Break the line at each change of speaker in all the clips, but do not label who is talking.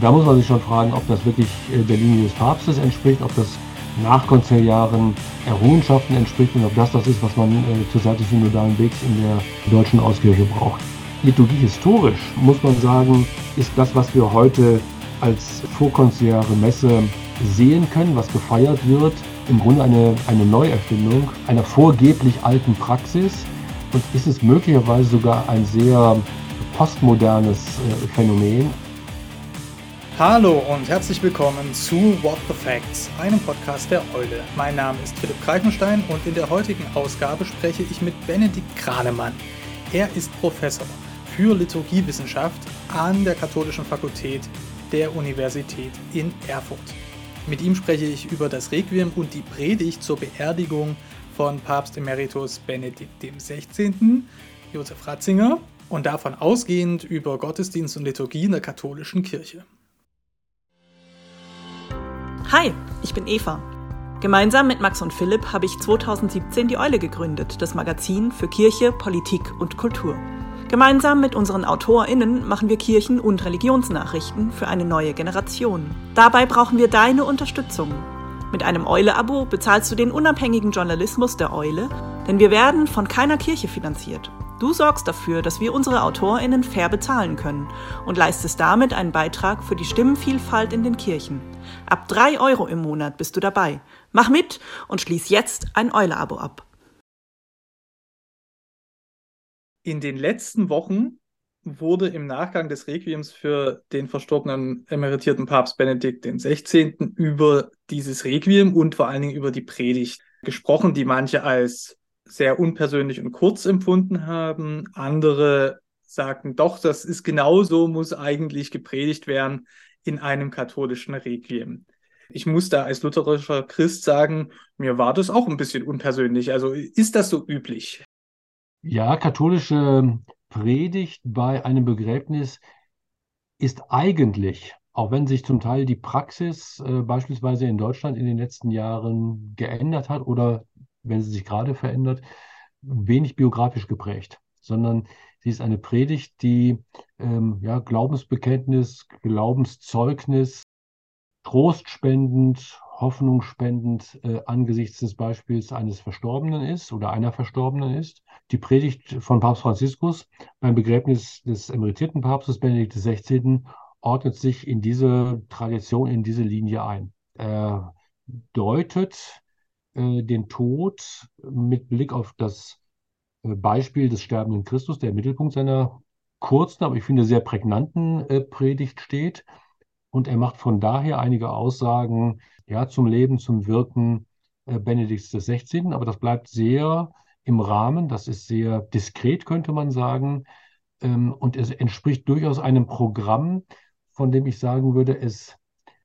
Da muss man sich schon fragen, ob das wirklich äh, der Linie des Papstes entspricht, ob das Nachkonziliaren Errungenschaften entspricht und ob das das ist, was man äh, zur Seite des synodalen Wegs in der deutschen Auskirche braucht. Liturgie historisch, muss man sagen, ist das, was wir heute als vorkonziliare Messe sehen können, was gefeiert wird, im Grunde eine, eine Neuerfindung einer vorgeblich alten Praxis und ist es möglicherweise sogar ein sehr postmodernes äh, Phänomen.
Hallo und herzlich willkommen zu What the Facts, einem Podcast der Eule. Mein Name ist Philipp Greifenstein und in der heutigen Ausgabe spreche ich mit Benedikt Kranemann. Er ist Professor für Liturgiewissenschaft an der Katholischen Fakultät der Universität in Erfurt. Mit ihm spreche ich über das Requiem und die Predigt zur Beerdigung von Papst Emeritus Benedikt XVI., Josef Ratzinger, und davon ausgehend über Gottesdienst und Liturgie in der katholischen Kirche.
Hi, ich bin Eva. Gemeinsam mit Max und Philipp habe ich 2017 die Eule gegründet, das Magazin für Kirche, Politik und Kultur. Gemeinsam mit unseren AutorInnen machen wir Kirchen- und Religionsnachrichten für eine neue Generation. Dabei brauchen wir deine Unterstützung. Mit einem Eule-Abo bezahlst du den unabhängigen Journalismus der Eule, denn wir werden von keiner Kirche finanziert. Du sorgst dafür, dass wir unsere AutorInnen fair bezahlen können und leistest damit einen Beitrag für die Stimmenvielfalt in den Kirchen. Ab drei Euro im Monat bist du dabei. Mach mit und schließ jetzt ein Eule-Abo ab.
In den letzten Wochen wurde im Nachgang des Requiems für den verstorbenen emeritierten Papst Benedikt XVI. über dieses Requiem und vor allen Dingen über die Predigt gesprochen, die manche als sehr unpersönlich und kurz empfunden haben. Andere sagten, doch, das ist genauso, muss eigentlich gepredigt werden in einem katholischen Requiem. Ich muss da als lutherischer Christ sagen, mir war das auch ein bisschen unpersönlich. Also ist das so üblich?
Ja, katholische Predigt bei einem Begräbnis ist eigentlich, auch wenn sich zum Teil die Praxis äh, beispielsweise in Deutschland in den letzten Jahren geändert hat oder wenn sie sich gerade verändert, wenig biografisch geprägt, sondern sie ist eine Predigt, die ähm, ja, Glaubensbekenntnis, Glaubenszeugnis, trostspendend, hoffnungsspendend äh, angesichts des Beispiels eines Verstorbenen ist oder einer Verstorbenen ist. Die Predigt von Papst Franziskus beim Begräbnis des emeritierten Papstes Benedikt XVI. ordnet sich in diese Tradition, in diese Linie ein. Er deutet äh, den Tod mit Blick auf das äh, Beispiel des sterbenden Christus, der im Mittelpunkt seiner kurzen, aber ich finde sehr prägnanten äh, Predigt steht. Und er macht von daher einige Aussagen ja, zum Leben, zum Wirken Benedikts XVI. Aber das bleibt sehr im Rahmen, das ist sehr diskret, könnte man sagen. Ähm, und es entspricht durchaus einem Programm, von dem ich sagen würde, es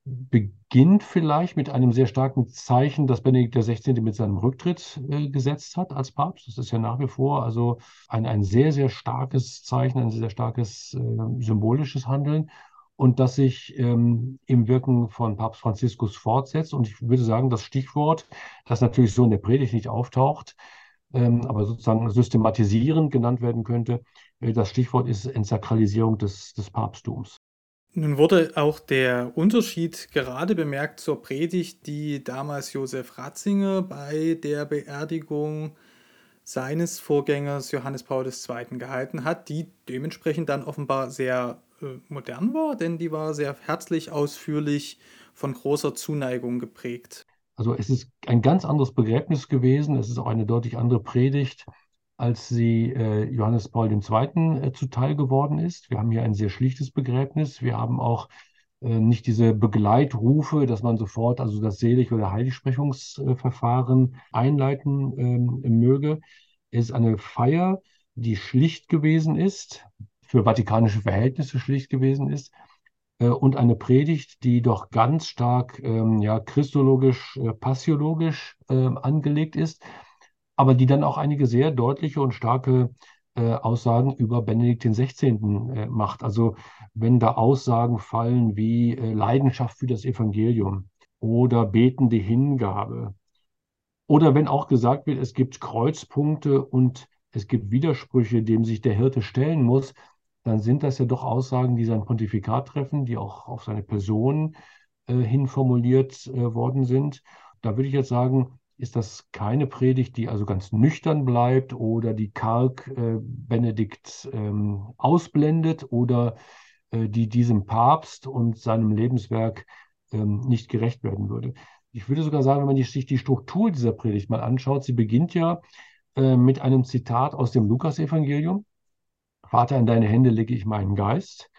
beginnt vielleicht mit einem sehr starken Zeichen, das Benedikt XVI. mit seinem Rücktritt äh, gesetzt hat als Papst. Das ist ja nach wie vor also ein, ein sehr, sehr starkes Zeichen, ein sehr starkes äh, symbolisches Handeln und das sich ähm, im Wirken von Papst Franziskus fortsetzt. Und ich würde sagen, das Stichwort, das natürlich so in der Predigt nicht auftaucht, ähm, aber sozusagen systematisierend genannt werden könnte, äh, das Stichwort ist Entsakralisierung des, des Papsttums.
Nun wurde auch der Unterschied gerade bemerkt zur Predigt, die damals Josef Ratzinger bei der Beerdigung seines Vorgängers Johannes Paul II. gehalten hat, die dementsprechend dann offenbar sehr äh, modern war, denn die war sehr herzlich, ausführlich, von großer Zuneigung geprägt.
Also es ist ein ganz anderes Begräbnis gewesen, es ist auch eine deutlich andere Predigt als sie äh, Johannes Paul II. Äh, zuteil geworden ist. Wir haben hier ein sehr schlichtes Begräbnis. Wir haben auch äh, nicht diese Begleitrufe, dass man sofort also das Selig- oder Heiligsprechungsverfahren einleiten ähm, möge. Es ist eine Feier, die schlicht gewesen ist, für vatikanische Verhältnisse schlicht gewesen ist äh, und eine Predigt, die doch ganz stark ähm, ja, christologisch, äh, passiologisch äh, angelegt ist aber die dann auch einige sehr deutliche und starke äh, Aussagen über Benedikt XVI. Äh, macht. Also wenn da Aussagen fallen wie äh, Leidenschaft für das Evangelium oder betende Hingabe oder wenn auch gesagt wird, es gibt Kreuzpunkte und es gibt Widersprüche, dem sich der Hirte stellen muss, dann sind das ja doch Aussagen, die sein Pontifikat treffen, die auch auf seine Person äh, hin formuliert äh, worden sind. Da würde ich jetzt sagen, ist das keine Predigt, die also ganz nüchtern bleibt oder die karg äh, Benedikt ähm, ausblendet oder äh, die diesem Papst und seinem Lebenswerk ähm, nicht gerecht werden würde. Ich würde sogar sagen, wenn man sich die Struktur dieser Predigt mal anschaut, sie beginnt ja äh, mit einem Zitat aus dem Lukasevangelium. Vater, in deine Hände lege ich meinen Geist.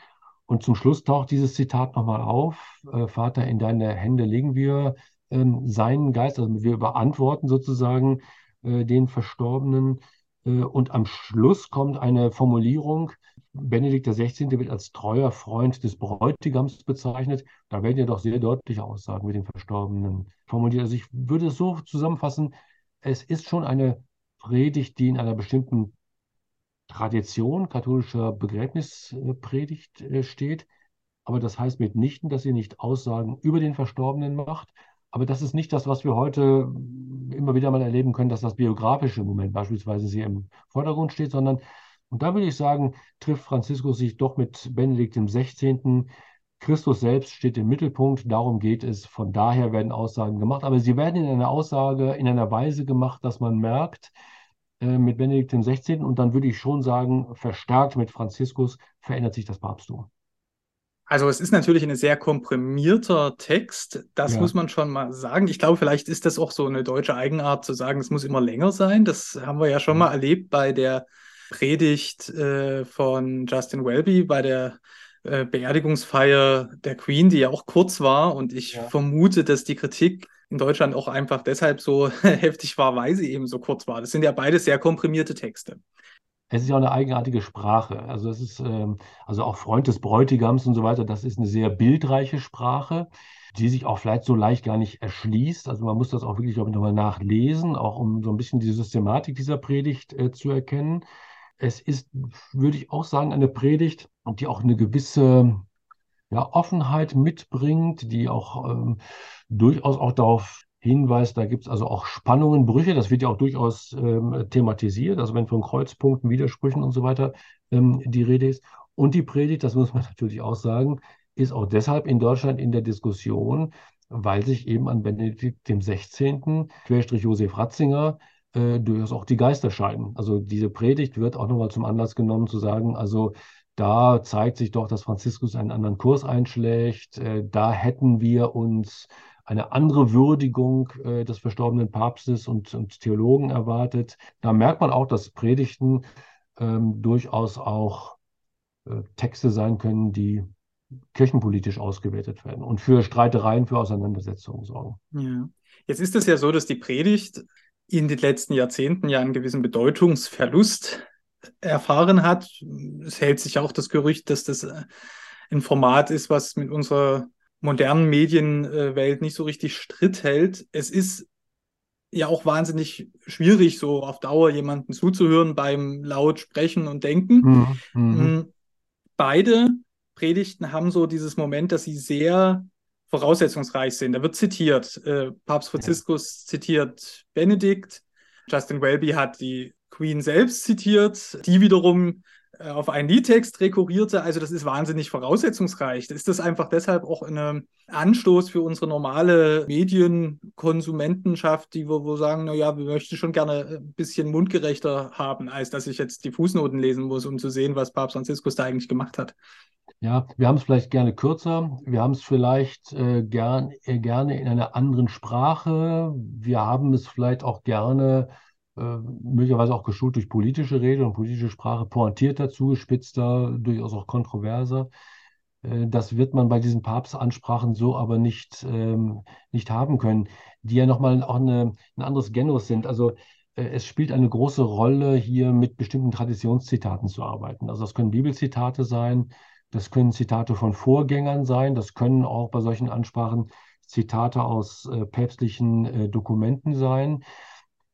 Und zum Schluss taucht dieses Zitat nochmal auf. Äh, Vater, in deine Hände legen wir ähm, seinen Geist, also wir beantworten sozusagen äh, den Verstorbenen. Äh, und am Schluss kommt eine Formulierung, Benedikt XVI. wird als treuer Freund des Bräutigams bezeichnet. Da werden ja doch sehr deutliche Aussagen mit den Verstorbenen formuliert. Also ich würde es so zusammenfassen, es ist schon eine Predigt, die in einer bestimmten Tradition katholischer Begräbnispredigt äh, steht. Aber das heißt mitnichten, dass sie nicht Aussagen über den Verstorbenen macht. Aber das ist nicht das, was wir heute immer wieder mal erleben können, dass das biografische Moment beispielsweise sie im Vordergrund steht, sondern und da würde ich sagen, trifft Franziskus sich doch mit Benedikt XVI. Christus selbst steht im Mittelpunkt, darum geht es. Von daher werden Aussagen gemacht, aber sie werden in einer Aussage, in einer Weise gemacht, dass man merkt, äh, mit Benedikt XVI. und dann würde ich schon sagen, verstärkt mit Franziskus verändert sich das Papsttum.
Also es ist natürlich ein sehr komprimierter Text, das ja. muss man schon mal sagen. Ich glaube, vielleicht ist das auch so eine deutsche Eigenart zu sagen, es muss immer länger sein. Das haben wir ja schon mal erlebt bei der Predigt äh, von Justin Welby bei der äh, Beerdigungsfeier der Queen, die ja auch kurz war. Und ich ja. vermute, dass die Kritik in Deutschland auch einfach deshalb so heftig war, weil sie eben so kurz war. Das sind ja beide sehr komprimierte Texte.
Es ist ja auch eine eigenartige Sprache. Also es ist ähm, also auch Freund des Bräutigams und so weiter. Das ist eine sehr bildreiche Sprache, die sich auch vielleicht so leicht gar nicht erschließt. Also man muss das auch wirklich, nochmal nachlesen, auch um so ein bisschen die Systematik dieser Predigt äh, zu erkennen. Es ist, würde ich auch sagen, eine Predigt, die auch eine gewisse ja, Offenheit mitbringt, die auch ähm, durchaus auch darauf hinweist, da gibt es also auch Spannungen, Brüche, das wird ja auch durchaus ähm, thematisiert, also wenn von Kreuzpunkten, Widersprüchen und so weiter ähm, die Rede ist. Und die Predigt, das muss man natürlich auch sagen, ist auch deshalb in Deutschland in der Diskussion, weil sich eben an Benedikt dem 16., Querstrich Josef Ratzinger, äh, durchaus auch die Geister scheiden. Also diese Predigt wird auch nochmal zum Anlass genommen zu sagen, also da zeigt sich doch, dass Franziskus einen anderen Kurs einschlägt. Äh, da hätten wir uns eine andere Würdigung äh, des verstorbenen Papstes und, und, Theologen erwartet. Da merkt man auch, dass Predigten ähm, durchaus auch äh, Texte sein können, die kirchenpolitisch ausgewertet werden und für Streitereien, für Auseinandersetzungen sorgen.
Ja. Jetzt ist es ja so, dass die Predigt in den letzten Jahrzehnten ja einen gewissen Bedeutungsverlust erfahren hat. Es hält sich auch das Gerücht, dass das äh, ein Format ist, was mit unserer modernen Medienwelt nicht so richtig Stritt hält. Es ist ja auch wahnsinnig schwierig, so auf Dauer jemanden zuzuhören beim laut sprechen und denken. Mhm. mhm. Mm, beide Predigten haben so dieses Moment, dass sie sehr voraussetzungsreich sind. Da wird zitiert, äh, Papst Franziskus zitiert Benedikt, Justin Welby hat die Queen selbst zitiert, die wiederum auf einen Liedtext rekurrierte. Also das ist wahnsinnig voraussetzungsreich. Ist das einfach deshalb auch ein Anstoß für unsere normale Medienkonsumentenschaft, die wir, wo sagen, naja, wir möchten schon gerne ein bisschen mundgerechter haben, als dass ich jetzt die Fußnoten lesen muss, um zu sehen, was Papst Franziskus da eigentlich gemacht hat.
Ja, wir haben es vielleicht gerne kürzer. Wir haben es vielleicht äh, gern, äh, gerne in einer anderen Sprache. Wir haben es vielleicht auch gerne, äh, möglicherweise auch geschult durch politische Rede und politische Sprache, pointierter, zugespitzter, durchaus auch kontroverser. Äh, das wird man bei diesen Papstansprachen so aber nicht, ähm, nicht haben können, die ja nochmal auch eine, ein anderes Genus sind. Also äh, es spielt eine große Rolle, hier mit bestimmten Traditionszitaten zu arbeiten. Also das können Bibelzitate sein, das können Zitate von Vorgängern sein, das können auch bei solchen Ansprachen Zitate aus äh, päpstlichen äh, Dokumenten sein.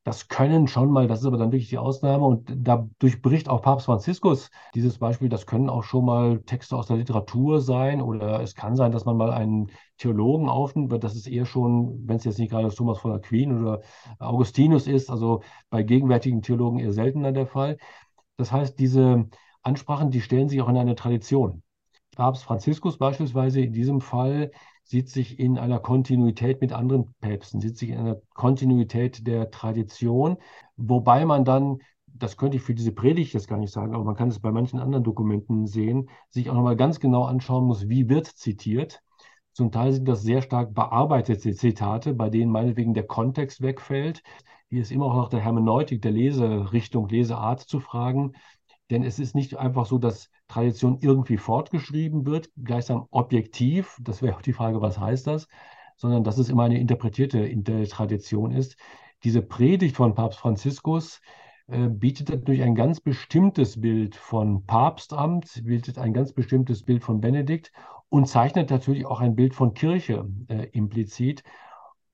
Das können schon mal, das ist aber dann wirklich die Ausnahme und da durchbricht auch Papst Franziskus dieses Beispiel. Das können auch schon mal Texte aus der Literatur sein oder es kann sein, dass man mal einen Theologen aufnimmt. Das ist eher schon, wenn es jetzt nicht gerade Thomas von Aquin oder Augustinus ist, also bei gegenwärtigen Theologen eher seltener der Fall. Das heißt, diese ansprachen, die stellen sich auch in eine Tradition. Papst Franziskus beispielsweise in diesem Fall sieht sich in einer Kontinuität mit anderen Päpsten, sieht sich in einer Kontinuität der Tradition, wobei man dann, das könnte ich für diese Predigt jetzt gar nicht sagen, aber man kann es bei manchen anderen Dokumenten sehen, sich auch nochmal ganz genau anschauen muss, wie wird zitiert. Zum Teil sind das sehr stark bearbeitete Zitate, bei denen meinetwegen der Kontext wegfällt. Hier ist immer auch nach der Hermeneutik, der Leserichtung, Leseart zu fragen. Denn es ist nicht einfach so, dass Tradition irgendwie fortgeschrieben wird, gleichsam objektiv, das wäre auch die Frage, was heißt das, sondern dass es immer eine interpretierte Tradition ist. Diese Predigt von Papst Franziskus äh, bietet natürlich ein ganz bestimmtes Bild von Papstamt, bietet ein ganz bestimmtes Bild von Benedikt und zeichnet natürlich auch ein Bild von Kirche äh, implizit.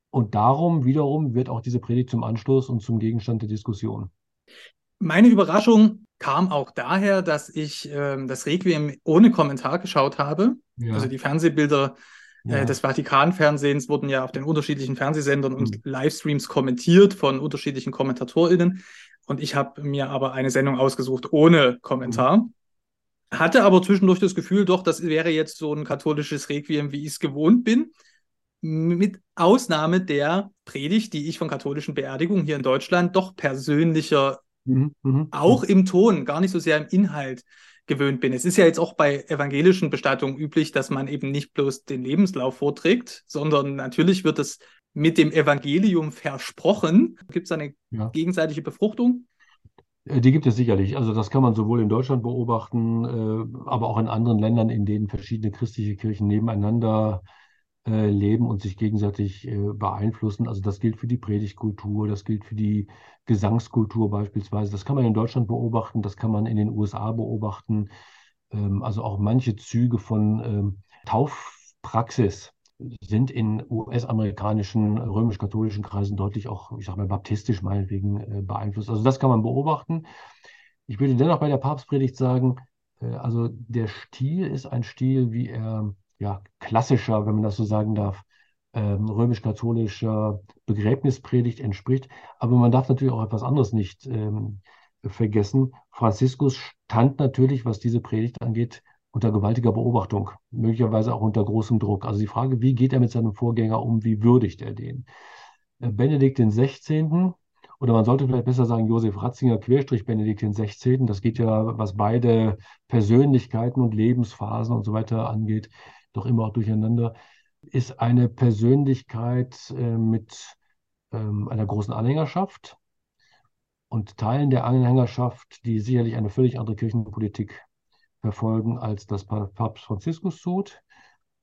Und darum wiederum wird auch diese Predigt zum Anstoß und zum Gegenstand der Diskussion.
Meine Überraschung kam auch daher, dass ich äh, das Requiem ohne Kommentar geschaut habe. Ja. Also die Fernsehbilder äh, ja. äh, des Vatikanfernsehens wurden ja auf den unterschiedlichen Fernsehsendern mhm. und Livestreams kommentiert von unterschiedlichen KommentatorInnen. Und ich habe mir aber eine Sendung ausgesucht ohne Kommentar. Mhm. Hatte aber zwischendurch das Gefühl, doch, das wäre jetzt so ein katholisches Requiem, wie ich es gewohnt bin. Mit Ausnahme der Predigt, die ich von katholischen Beerdigungen hier in Deutschland doch persönlicher Mhm, mhm, auch im Ton, gar nicht so sehr im Inhalt gewöhnt bin. Es ist ja jetzt auch bei evangelischen Bestattungen üblich, dass man eben nicht bloß den Lebenslauf vorträgt, sondern natürlich wird es mit dem Evangelium versprochen. Gibt es eine ja. gegenseitige Befruchtung?
Äh, die gibt es sicherlich. Also das kann man sowohl in Deutschland beobachten, äh, aber auch in anderen Ländern, in denen verschiedene christliche Kirchen nebeneinander äh, leben und sich gegenseitig äh, beeinflussen. Also das gilt für die Predigtkultur, das gilt für die Gesangskultur beispielsweise. Das kann man in Deutschland beobachten, das kann man in den USA beobachten. Ähm, also auch manche Züge von ähm, Taufpraxis sind in US-amerikanischen römisch-katholischen Kreisen deutlich auch, ich sage mal, baptistisch meinetwegen äh, beeinflusst. Also das kann man beobachten. Ich würde dennoch bei der Papstpredigt sagen, also der Stil ist ein Stil, wie er ja, klassischer, wenn man das so sagen darf, ähm, römisch-katholischer Begräbnispredigt entspricht. Aber man darf natürlich auch etwas anderes nicht ähm, vergessen. Franziskus stand natürlich, was diese Predigt angeht, unter gewaltiger Beobachtung, möglicherweise auch unter großem Druck. Also die Frage, wie geht er mit seinem Vorgänger um, wie würdigt er den? Äh, Benedikt XVI., oder man sollte vielleicht besser sagen Josef Ratzinger, Querstrich Benedikt XVI., das geht ja, was beide Persönlichkeiten und Lebensphasen und so weiter angeht, doch immer auch durcheinander, ist eine Persönlichkeit äh, mit ähm, einer großen Anhängerschaft und Teilen der Anhängerschaft, die sicherlich eine völlig andere Kirchenpolitik verfolgen, als das Papst Franziskus tut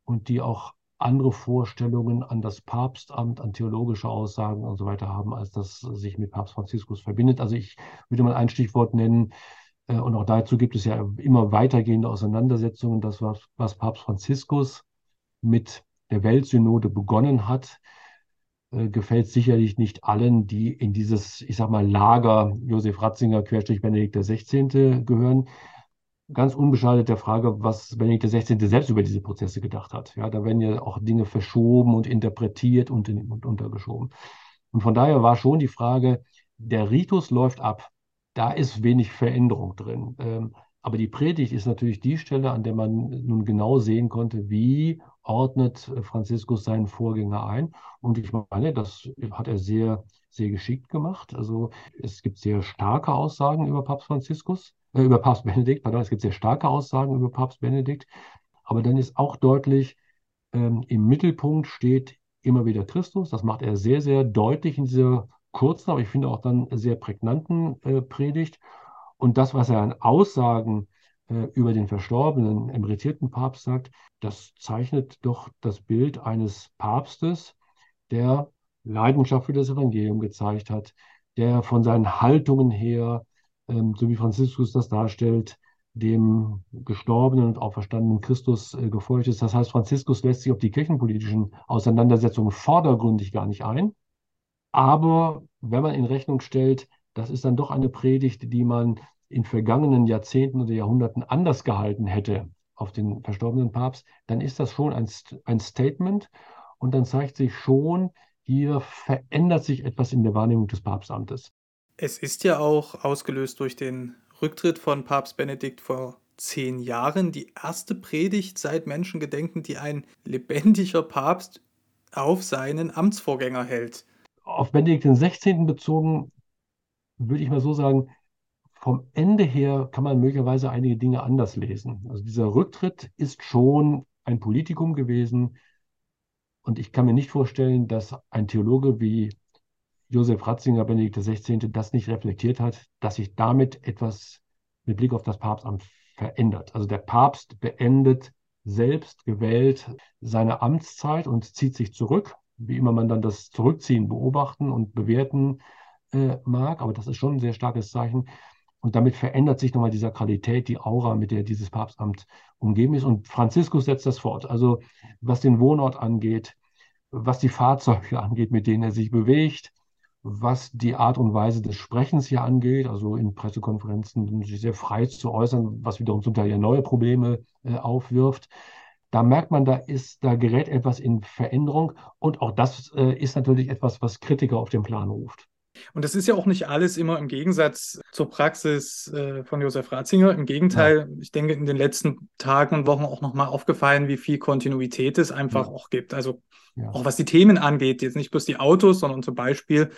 und die auch andere Vorstellungen an das Papstamt, an theologische Aussagen und so weiter haben, als das sich mit Papst Franziskus verbindet. Also ich würde mal ein Stichwort nennen, und auch dazu gibt es ja immer weitergehende Auseinandersetzungen. Das, was, was Papst Franziskus mit der Weltsynode begonnen hat, äh, gefällt sicherlich nicht allen, die in dieses, ich sag mal, Lager Josef Ratzinger, Querstrich Benedikt XVI. gehören. Ganz unbeschadet der Frage, was Benedikt XVI. selbst über diese Prozesse gedacht hat. Ja, da werden ja auch Dinge verschoben und interpretiert und, in, und untergeschoben. Und von daher war schon die Frage, der Ritus läuft ab da ist wenig Veränderung drin. Ähm, aber die Predigt ist natürlich die Stelle, an der man nun genau sehen konnte, wie ordnet Franziskus seinen Vorgänger ein. Und ich meine, das hat er sehr, sehr geschickt gemacht. Also es gibt sehr starke Aussagen über Papst Franziskus, äh, über Papst Benedikt, pardon, es gibt sehr starke Aussagen über Papst Benedikt. Aber dann ist auch deutlich, ähm, im Mittelpunkt steht immer wieder Christus. Das macht er sehr, sehr deutlich in dieser kurzen, aber ich finde auch dann sehr prägnanten äh, Predigt. Und das, was er an Aussagen äh, über den verstorbenen, emeritierten Papst sagt, das zeichnet doch das Bild eines Papstes, der Leidenschaft für das Evangelium gezeigt hat, der von seinen Haltungen her, ähm, so wie Franziskus das darstellt, dem gestorbenen und auferstandenen Christus äh, gefolgt ist. Das heißt, Franziskus lässt sich auf die kirchenpolitischen Auseinandersetzungen vordergründig gar nicht ein, aber wenn man in Rechnung stellt, das ist dann doch eine Predigt, die man in vergangenen Jahrzehnten oder Jahrhunderten anders gehalten hätte auf den verstorbenen Papst, dann ist das schon ein, ein Statement und dann zeigt sich schon, hier verändert sich etwas in der Wahrnehmung des Papstamtes.
Es ist ja auch ausgelöst durch den Rücktritt von Papst Benedikt vor zehn Jahren die erste Predigt seit Menschengedenken, die ein lebendiger Papst auf seinen Amtsvorgänger hält.
Auf Benedikt XVI. bezogen würde ich mal so sagen, vom Ende her kann man möglicherweise einige Dinge anders lesen. Also dieser Rücktritt ist schon ein Politikum gewesen. Und ich kann mir nicht vorstellen, dass ein Theologe wie Josef Ratzinger, Benedikt XVI., das nicht reflektiert hat, dass sich damit etwas mit Blick auf das Papstamt verändert. Also der Papst beendet selbst gewählt seine Amtszeit und zieht sich zurück, wie immer man dann das Zurückziehen beobachten und bewerten äh, mag. Aber das ist schon ein sehr starkes Zeichen. Und damit verändert sich nochmal die Sakralität, die Aura, mit der dieses Papstamt umgeben ist. Und Franziskus setzt das fort. Also was den Wohnort angeht, was die Fahrzeuge angeht, mit denen er sich bewegt, was die Art und Weise des Sprechens hier angeht, also in Pressekonferenzen sich sehr frei zu äußern, was wiederum zum Teil ja neue Probleme äh, aufwirft. Da merkt man, da ist, da gerät etwas in Veränderung und auch das äh, ist natürlich etwas, was Kritiker auf den Plan ruft.
Und das ist ja auch nicht alles immer im Gegensatz zur Praxis äh, von Josef Ratzinger. Im Gegenteil, ja. ich denke, in den letzten Tagen und Wochen auch nochmal aufgefallen, wie viel Kontinuität es einfach ja. auch gibt. Also ja. auch was die Themen angeht, jetzt nicht bloß die Autos, sondern zum Beispiel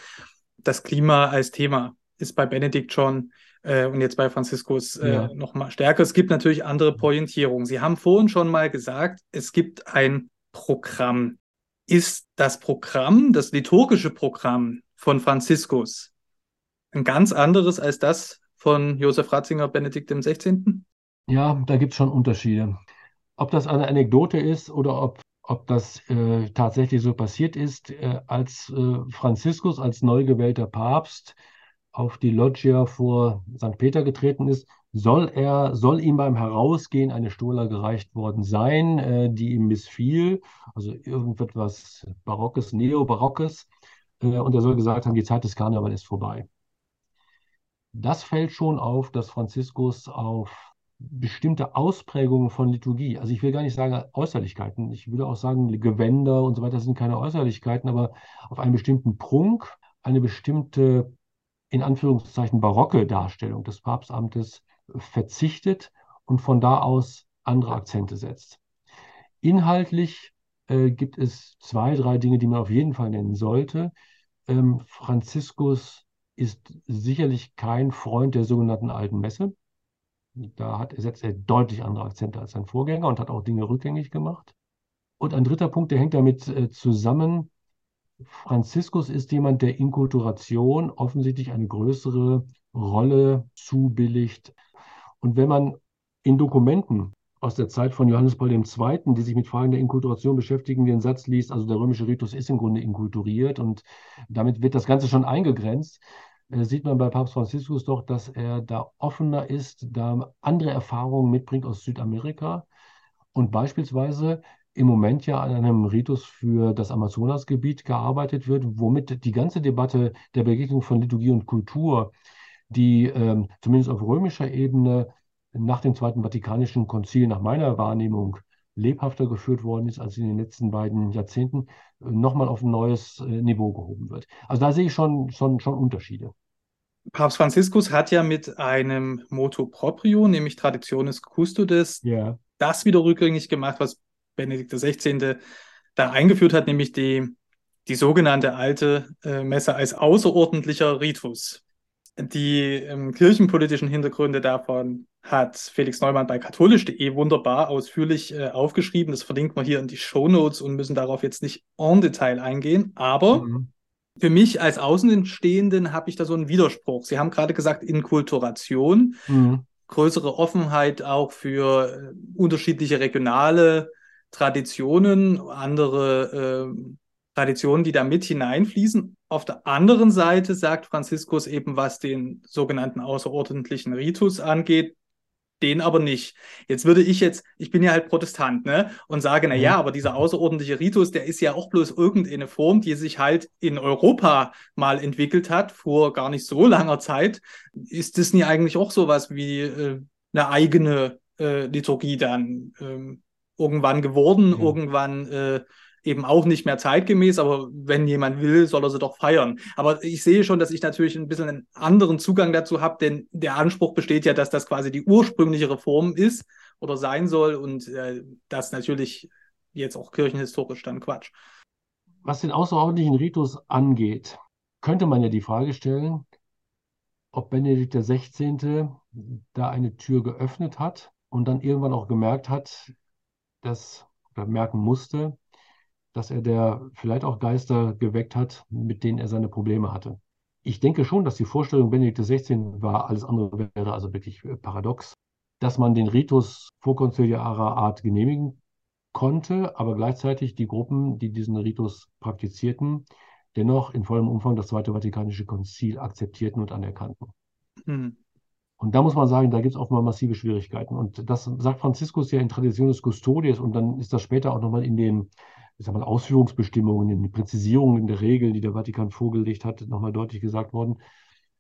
das Klima als Thema ist bei Benedikt schon äh, und jetzt bei Franziskus äh, ja. nochmal stärker. Es gibt natürlich andere Pointierungen. Sie haben vorhin schon mal gesagt, es gibt ein Programm. Ist das Programm, das liturgische Programm von Franziskus ein ganz anderes als das von Josef Ratzinger, Benedikt XVI.?
Ja, da gibt es schon Unterschiede. Ob das eine Anekdote ist oder ob, ob das äh, tatsächlich so passiert ist, äh, als äh, Franziskus als neu gewählter Papst auf die Loggia vor St. Peter getreten ist, soll er, soll ihm beim Herausgehen eine Stola gereicht worden sein, äh, die ihm missfiel, also irgendetwas Barockes, Neobarockes. Äh, und er soll gesagt haben, die Zeit des Karneval ist vorbei. Das fällt schon auf, dass Franziskus auf bestimmte Ausprägungen von Liturgie, also ich will gar nicht sagen Äußerlichkeiten, ich würde auch sagen Gewänder und so weiter sind keine Äußerlichkeiten, aber auf einen bestimmten Prunk, eine bestimmte, in Anführungszeichen, barocke Darstellung des Papstamtes verzichtet und von da aus andere Akzente setzt. Inhaltlich äh, gibt es zwei, drei Dinge, die man auf jeden Fall nennen sollte. Ähm, Franziskus ist sicherlich kein Freund der sogenannten alten Messe. Da hat, setzt er deutlich andere Akzente als sein Vorgänger und hat auch Dinge rückgängig gemacht. Und ein dritter Punkt, der hängt damit äh, zusammen. Franziskus ist jemand, der Inkulturation offensichtlich eine größere Rolle zubilligt. Und wenn man in Dokumenten aus der Zeit von Johannes Paul II., die sich mit Fragen der Inkulturation beschäftigen, den Satz liest, also der römische Ritus ist im Grunde inkulturiert und damit wird das Ganze schon eingegrenzt, äh, sieht man bei Papst Franziskus doch, dass er da offener ist, da andere Erfahrungen mitbringt aus Südamerika und beispielsweise im Moment ja an einem Ritus für das Amazonasgebiet gearbeitet wird, womit die ganze Debatte der Begegnung von Liturgie und Kultur, die ähm, zumindest auf römischer Ebene nach dem Zweiten Vatikanischen Konzil nach meiner Wahrnehmung lebhafter geführt worden ist als in den letzten beiden Jahrzehnten, nochmal auf ein neues äh, Niveau gehoben wird. Also da sehe ich schon, schon, schon Unterschiede.
Papst Franziskus hat ja mit einem Motto proprio, nämlich Traditionis Custodes, yeah. das wieder rückgängig gemacht, was Benedikt XVI. da eingeführt hat, nämlich die, die sogenannte alte äh, Messe als außerordentlicher Ritus. Die ähm, kirchenpolitischen Hintergründe davon hat Felix Neumann bei katholisch.de wunderbar ausführlich äh, aufgeschrieben. Das verlinkt man hier in die Show Notes und müssen darauf jetzt nicht en Detail eingehen. Aber mhm. für mich als Außenstehenden habe ich da so einen Widerspruch. Sie haben gerade gesagt, Inkulturation, mhm. größere Offenheit auch für äh, unterschiedliche regionale Traditionen, andere äh, Traditionen, die da mit hineinfließen. Auf der anderen Seite sagt Franziskus eben, was den sogenannten außerordentlichen Ritus angeht, den aber nicht. Jetzt würde ich jetzt, ich bin ja halt Protestant, ne, und sage, na ja, mhm. aber dieser außerordentliche Ritus, der ist ja auch bloß irgendeine Form, die sich halt in Europa mal entwickelt hat, vor gar nicht so langer Zeit. Ist das nie eigentlich auch sowas wie äh, eine eigene äh, Liturgie dann ähm, irgendwann geworden, ja. irgendwann äh, eben auch nicht mehr zeitgemäß, aber wenn jemand will, soll er sie doch feiern. Aber ich sehe schon, dass ich natürlich ein bisschen einen anderen Zugang dazu habe, denn der Anspruch besteht ja, dass das quasi die ursprüngliche Reform ist oder sein soll und äh, das natürlich jetzt auch kirchenhistorisch dann Quatsch.
Was den außerordentlichen Ritus angeht, könnte man ja die Frage stellen, ob Benedikt XVI. da eine Tür geöffnet hat und dann irgendwann auch gemerkt hat, dass, oder merken musste, dass er der vielleicht auch Geister geweckt hat, mit denen er seine Probleme hatte. Ich denke schon, dass die Vorstellung Benedikt XVI. war, alles andere wäre also wirklich äh, paradox, dass man den Ritus vorkonziliarer Art genehmigen konnte, aber gleichzeitig die Gruppen, die diesen Ritus praktizierten, dennoch in vollem Umfang das Zweite Vatikanische Konzil akzeptierten und anerkannten. Hm. Und da muss man sagen, da gibt es mal massive Schwierigkeiten. Und das sagt Franziskus ja in Traditionis Custodies und dann ist das später auch nochmal in den ich sag mal, Ausführungsbestimmungen, in die Präzisierungen der Regeln, die der Vatikan vorgelegt hat, nochmal deutlich gesagt worden.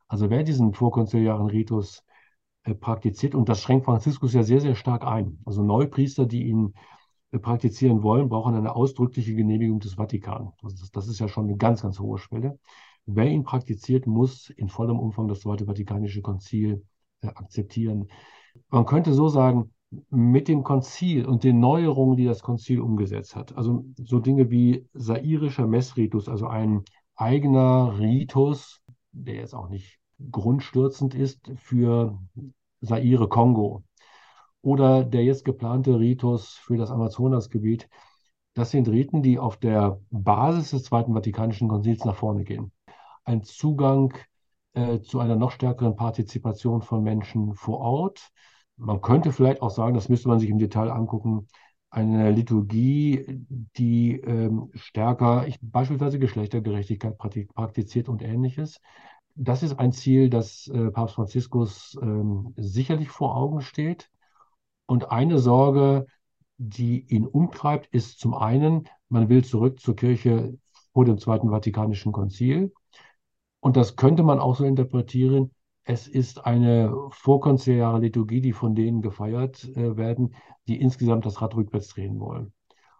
Also wer diesen vorkonziliaren Ritus äh, praktiziert, und das schränkt Franziskus ja sehr, sehr stark ein. Also Neupriester, die ihn äh, praktizieren wollen, brauchen eine ausdrückliche Genehmigung des Vatikan. Das ist, das ist ja schon eine ganz, ganz hohe Schwelle. Wer ihn praktiziert, muss in vollem Umfang das Zweite Vatikanische Konzil akzeptieren. Man könnte so sagen, mit dem Konzil und den Neuerungen, die das Konzil umgesetzt hat, also so Dinge wie sairischer Messritus, also ein eigener Ritus, der jetzt auch nicht grundstürzend ist für Saire Kongo oder der jetzt geplante Ritus für das Amazonasgebiet, das sind Riten, die auf der Basis des Zweiten Vatikanischen Konzils nach vorne gehen. Ein Zugang äh, zu einer noch stärkeren Partizipation von Menschen vor Ort, man könnte vielleicht auch sagen, das müsste man sich im Detail angucken, eine Liturgie, die ähm, stärker ich, beispielsweise Geschlechtergerechtigkeit praktiziert und ähnliches. Das ist ein Ziel, das äh, Papst Franziskus ähm, sicherlich vor Augen steht. Und eine Sorge, die ihn umtreibt, ist zum einen, man will zurück zur Kirche vor dem Zweiten Vatikanischen Konzil. Und das könnte man auch so interpretieren, es ist eine vorkonziliare Liturgie, die von denen gefeiert äh, werden, die insgesamt das Rad rückwärts drehen wollen.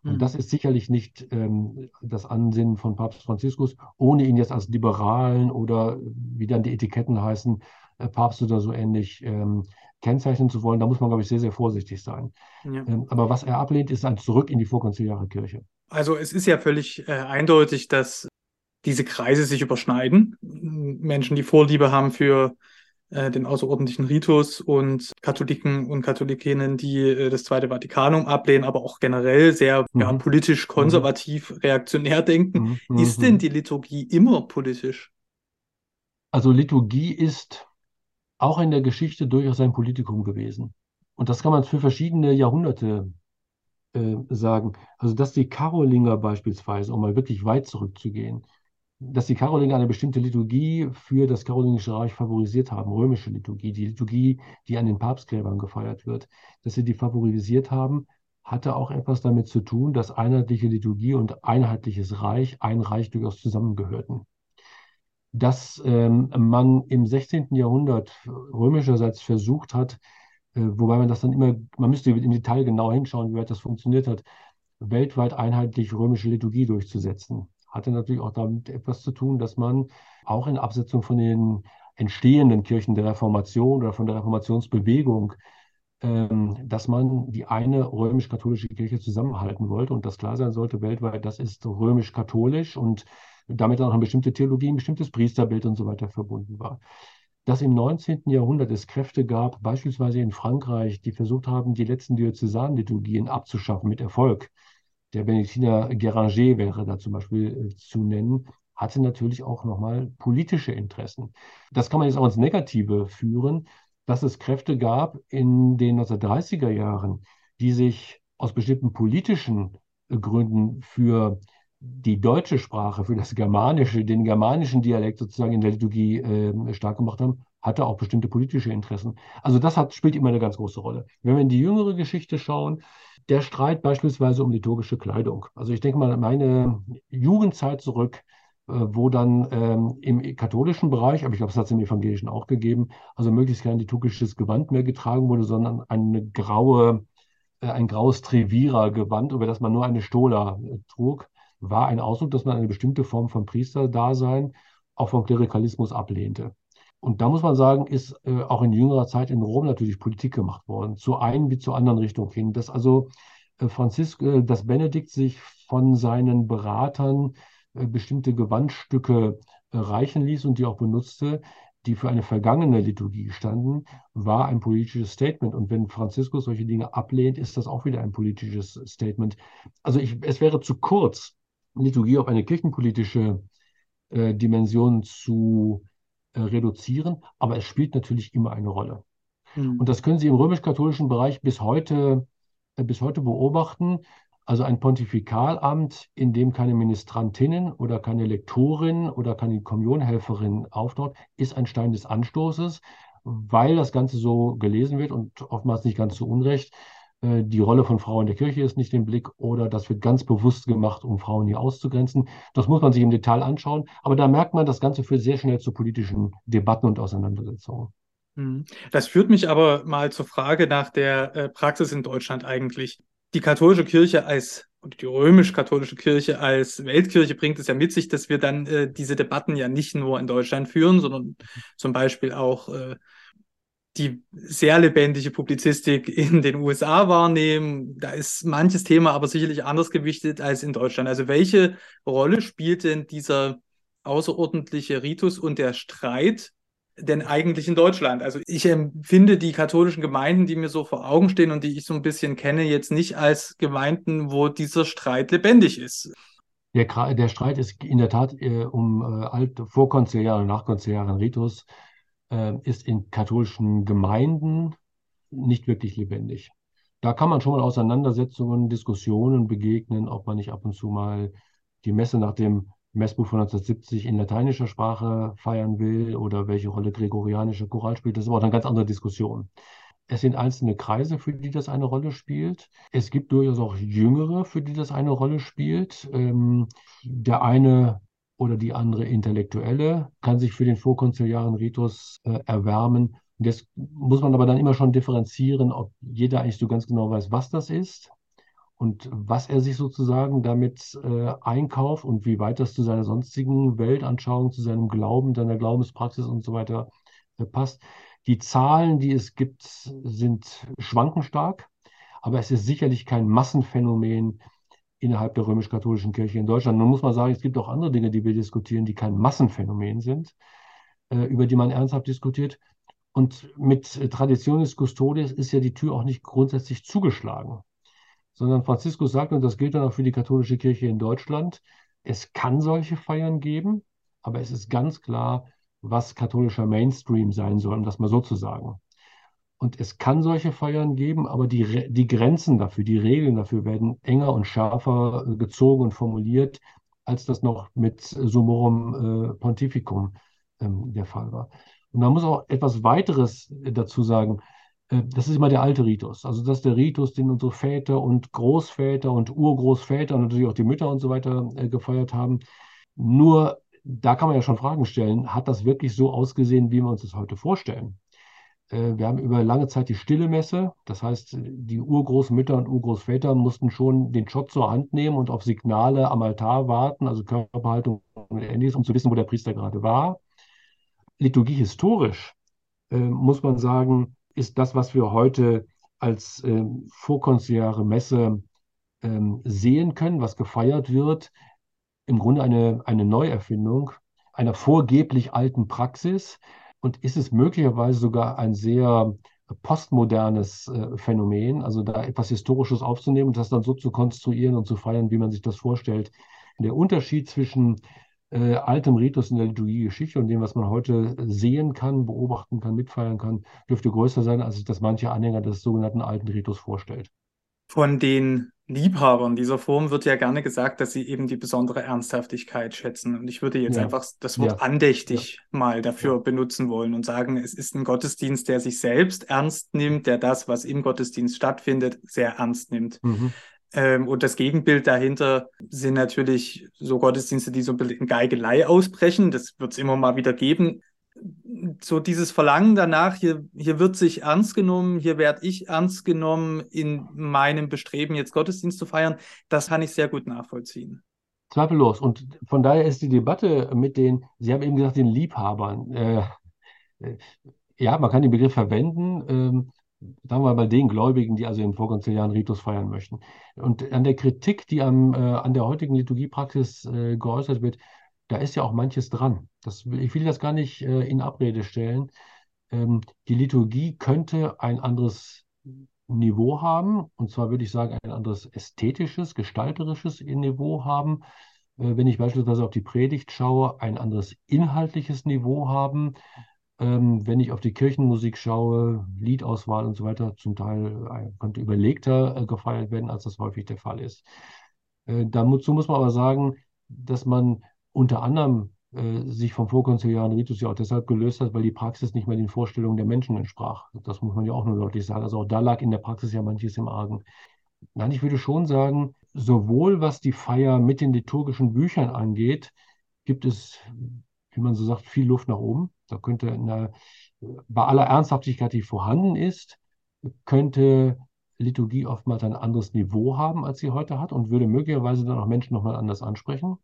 Und mhm. das ist sicherlich nicht ähm, das Ansinnen von Papst Franziskus, ohne ihn jetzt als liberalen oder wie dann die Etiketten heißen, äh, Papst oder so ähnlich ähm, kennzeichnen zu wollen. Da muss man, glaube ich, sehr, sehr vorsichtig sein. Ja. Ähm, aber was er ablehnt, ist ein Zurück in die vorkonziliare Kirche.
Also es ist ja völlig äh, eindeutig, dass diese Kreise sich überschneiden. Menschen, die Vorliebe haben für äh, den außerordentlichen Ritus und Katholiken und Katholikinnen, die äh, das Zweite Vatikanum ablehnen, aber auch generell sehr mhm. ja, politisch konservativ, mhm. reaktionär denken. Mhm. Ist denn mhm. die Liturgie immer politisch?
Also Liturgie ist auch in der Geschichte durchaus ein Politikum gewesen. Und das kann man für verschiedene Jahrhunderte äh, sagen. Also dass die Karolinger beispielsweise, um mal wirklich weit zurückzugehen, dass die Karolinger eine bestimmte Liturgie für das Karolingische Reich favorisiert haben, römische Liturgie, die Liturgie, die an den Papstgräbern gefeiert wird, dass sie die favorisiert haben, hatte auch etwas damit zu tun, dass einheitliche Liturgie und einheitliches Reich, ein Reich durchaus zusammengehörten. Dass ähm, man im 16. Jahrhundert römischerseits versucht hat, äh, wobei man das dann immer, man müsste im Detail genau hinschauen, wie weit das funktioniert hat, weltweit einheitlich römische Liturgie durchzusetzen hatte natürlich auch damit etwas zu tun, dass man auch in Absetzung von den entstehenden Kirchen der Reformation oder von der Reformationsbewegung, ähm, dass man die eine römisch-katholische Kirche zusammenhalten wollte und das klar sein sollte weltweit, das ist römisch-katholisch und damit auch eine bestimmte Theologie, ein bestimmtes Priesterbild und so weiter verbunden war. Dass im 19. Jahrhundert es Kräfte gab, beispielsweise in Frankreich, die versucht haben, die letzten Diözesanliturgien abzuschaffen mit Erfolg der Benediktiner Geranger wäre da zum Beispiel äh, zu nennen, hatte natürlich auch nochmal politische Interessen. Das kann man jetzt auch ins Negative führen, dass es Kräfte gab in den 1930er Jahren, die sich aus bestimmten politischen äh, Gründen für die deutsche Sprache, für das Germanische, den germanischen Dialekt sozusagen in der Liturgie äh, stark gemacht haben, hatte auch bestimmte politische Interessen. Also das hat, spielt immer eine ganz große Rolle. Wenn wir in die jüngere Geschichte schauen, der Streit beispielsweise um liturgische Kleidung. Also ich denke mal meine Jugendzeit zurück, äh, wo dann ähm, im katholischen Bereich, aber ich glaube, es hat es im evangelischen auch gegeben, also möglichst kein liturgisches Gewand mehr getragen wurde, sondern eine graue, äh, ein graues Trevira-Gewand, über das man nur eine Stola äh, trug. war ein Ausdruck, dass man eine bestimmte Form von Priesterdasein, auch vom Klerikalismus ablehnte. Und da muss man sagen, ist äh, auch in jüngerer Zeit in Rom natürlich Politik gemacht worden, zur einen wie zur anderen Richtung hin. Dass also äh, Franzisk, äh, dass Benedikt sich von seinen Beratern äh, bestimmte Gewandstücke äh, reichen ließ und die auch benutzte, die für eine vergangene Liturgie standen, war ein politisches Statement. Und wenn Franziskus solche Dinge ablehnt, ist das auch wieder ein politisches Statement. Also ich, es wäre zu kurz, Liturgie auf eine kirchenpolitische äh, Dimension zu äh, reduzieren, aber es spielt natürlich immer eine Rolle. Mhm. Und das können Sie im römisch-katholischen Bereich bis heute, äh, bis heute beobachten. Also ein Pontifikalamt, in dem keine Ministrantinnen oder keine Lektorin oder keine Kommunionhelferin auftaucht, ist ein Stein des Anstoßes, weil das Ganze so gelesen wird und oftmals nicht ganz zu Unrecht. Äh, die Rolle von Frauen in der Kirche ist nicht im Blick oder das wird ganz bewusst gemacht, um Frauen hier auszugrenzen. Das muss man sich im Detail anschauen. Aber da merkt man, das Ganze führt sehr schnell zu politischen Debatten und Auseinandersetzungen.
Hm. Das führt mich aber mal zur Frage nach der äh, Praxis in Deutschland eigentlich die katholische Kirche als und die römisch-katholische Kirche als Weltkirche bringt es ja mit sich, dass wir dann äh, diese Debatten ja nicht nur in Deutschland führen, sondern zum Beispiel auch äh, die sehr lebendige Publizistik in den USA wahrnehmen. Da ist manches Thema aber sicherlich anders gewichtet als in Deutschland. Also welche Rolle spielt denn dieser außerordentliche Ritus und der Streit denn eigentlich in Deutschland? Also ich empfinde die katholischen Gemeinden, die mir so vor Augen stehen und die ich so ein bisschen kenne, jetzt nicht als Gemeinden, wo dieser Streit lebendig ist.
Der, der Streit ist in der Tat äh, um äh, alt, vorkonziliaren und nachkonziliaren Ritus, äh, ist in katholischen Gemeinden nicht wirklich lebendig. Da kann man schon mal Auseinandersetzungen, Diskussionen begegnen, ob man nicht ab und zu mal die Messe nach dem Messbuch von 1970 in lateinischer Sprache feiern will oder welche Rolle gregorianische Choral spielt, das ist aber auch eine ganz andere Diskussion. Es sind einzelne Kreise, für die das eine Rolle spielt. Es gibt durchaus auch Jüngere, für die das eine Rolle spielt. Ähm, der eine oder die andere Intellektuelle kann sich für den vorkonziliaren Ritus äh, erwärmen. Und jetzt muss man aber dann immer schon differenzieren, ob jeder eigentlich so ganz genau weiß, was das ist und was er sich sozusagen damit äh, einkauft und wie weit das zu seiner sonstigen Weltanschauung, zu seinem Glauben, seiner Glaubenspraxis und so weiter äh, passt. Die Zahlen, die es gibt, sind schwankenstark, aber es ist sicherlich kein Massenphänomen innerhalb der römisch-katholischen Kirche in Deutschland. Nun muss man sagen, es gibt auch andere Dinge, die wir diskutieren, die kein Massenphänomen sind, äh, über die man ernsthaft diskutiert. Und mit Traditionis Custodes ist ja die Tür auch nicht grundsätzlich zugeschlagen sondern Franziskus sagt, und das gilt dann auch für die katholische Kirche in Deutschland, es kann solche Feiern geben, aber es ist ganz klar, was katholischer Mainstream sein soll, um das mal so zu sagen. Und es kann solche Feiern geben, aber die, die Grenzen dafür, die Regeln dafür werden enger und schärfer gezogen und formuliert, als das noch mit Summorum äh, Pontificum ähm, der Fall war. Und man muss auch etwas weiteres dazu sagen. Äh, das ist immer der alte Ritus. Also das ist der Ritus, den unsere Väter und Großväter und Urgroßväter und natürlich auch die Mütter und so weiter äh, gefeiert haben. Nur da kann man ja schon Fragen stellen, hat das wirklich so ausgesehen, wie wir uns das heute vorstellen? Äh, wir haben über lange Zeit die stille Messe, das heißt, die Urgroßmütter und Urgroßväter mussten schon den Schott zur Hand nehmen und auf Signale am Altar warten, also Körperhaltung und ähnliches, um zu wissen, wo der Priester gerade war. Liturgie historisch äh, muss man sagen, ist das, was wir heute als äh, vorkonziliare Messe äh, sehen können, was gefeiert wird, im Grunde eine, eine Neuerfindung einer vorgeblich alten Praxis und ist es möglicherweise sogar ein sehr postmodernes äh, Phänomen, also da etwas Historisches aufzunehmen und das dann so zu konstruieren und zu feiern, wie man sich das vorstellt. Der Unterschied zwischen äh, altem Ritus in der Liturgie-Geschichte und dem, was man heute sehen kann, beobachten kann, mitfeiern kann, dürfte größer sein, als sich das manche Anhänger des sogenannten alten Ritus vorstellt.
Von den Liebhabern dieser Form wird ja gerne gesagt, dass sie eben die besondere Ernsthaftigkeit schätzen. Und ich würde jetzt ja. einfach das Wort ja. andächtig ja. mal dafür benutzen wollen und sagen, es ist ein Gottesdienst, der sich selbst ernst nimmt, der das, was im Gottesdienst stattfindet, sehr ernst nimmt. Mhm. Ähm, und das Gegenbild dahinter sind natürlich so Gottesdienste, die so ein bisschen in Geigelei ausbrechen. Das wird es immer mal wieder geben. So dieses Verlangen danach, hier, hier wird sich ernst genommen, hier werde ich ernst genommen in meinem Bestreben, jetzt Gottesdienst zu feiern, das kann ich sehr gut nachvollziehen.
Zweifellos. Und von daher ist die Debatte mit den, Sie haben eben gesagt, den Liebhabern. Äh, äh, ja, man kann den Begriff verwenden, ähm, sagen wir mal den Gläubigen, die also den vorkonziliaren Ritus feiern möchten. Und an der Kritik, die am, äh, an der heutigen Liturgiepraxis äh, geäußert wird, da ist ja auch manches dran. Das, ich will das gar nicht äh, in Abrede stellen. Ähm, die Liturgie könnte ein anderes Niveau haben, und zwar würde ich sagen, ein anderes ästhetisches, gestalterisches Niveau haben. Äh, wenn ich beispielsweise auf die Predigt schaue, ein anderes inhaltliches Niveau haben. Ähm, wenn ich auf die Kirchenmusik schaue, Liedauswahl und so weiter, zum Teil äh, könnte überlegter äh, gefeiert werden, als das häufig der Fall ist. Äh, dazu muss man aber sagen, dass man unter anderem sich vom vorkonziliaren Ritus ja auch deshalb gelöst hat, weil die Praxis nicht mehr den Vorstellungen der Menschen entsprach. Das muss man ja auch nur deutlich sagen. Also auch da lag in der Praxis ja manches im Argen. Nein, ich würde schon sagen, sowohl was die Feier mit den liturgischen Büchern angeht, gibt es, wie man so sagt, viel Luft nach oben. Da könnte eine, bei aller Ernsthaftigkeit, die vorhanden ist, könnte Liturgie oftmals ein anderes Niveau haben, als sie heute hat und würde möglicherweise dann auch Menschen nochmal anders ansprechen.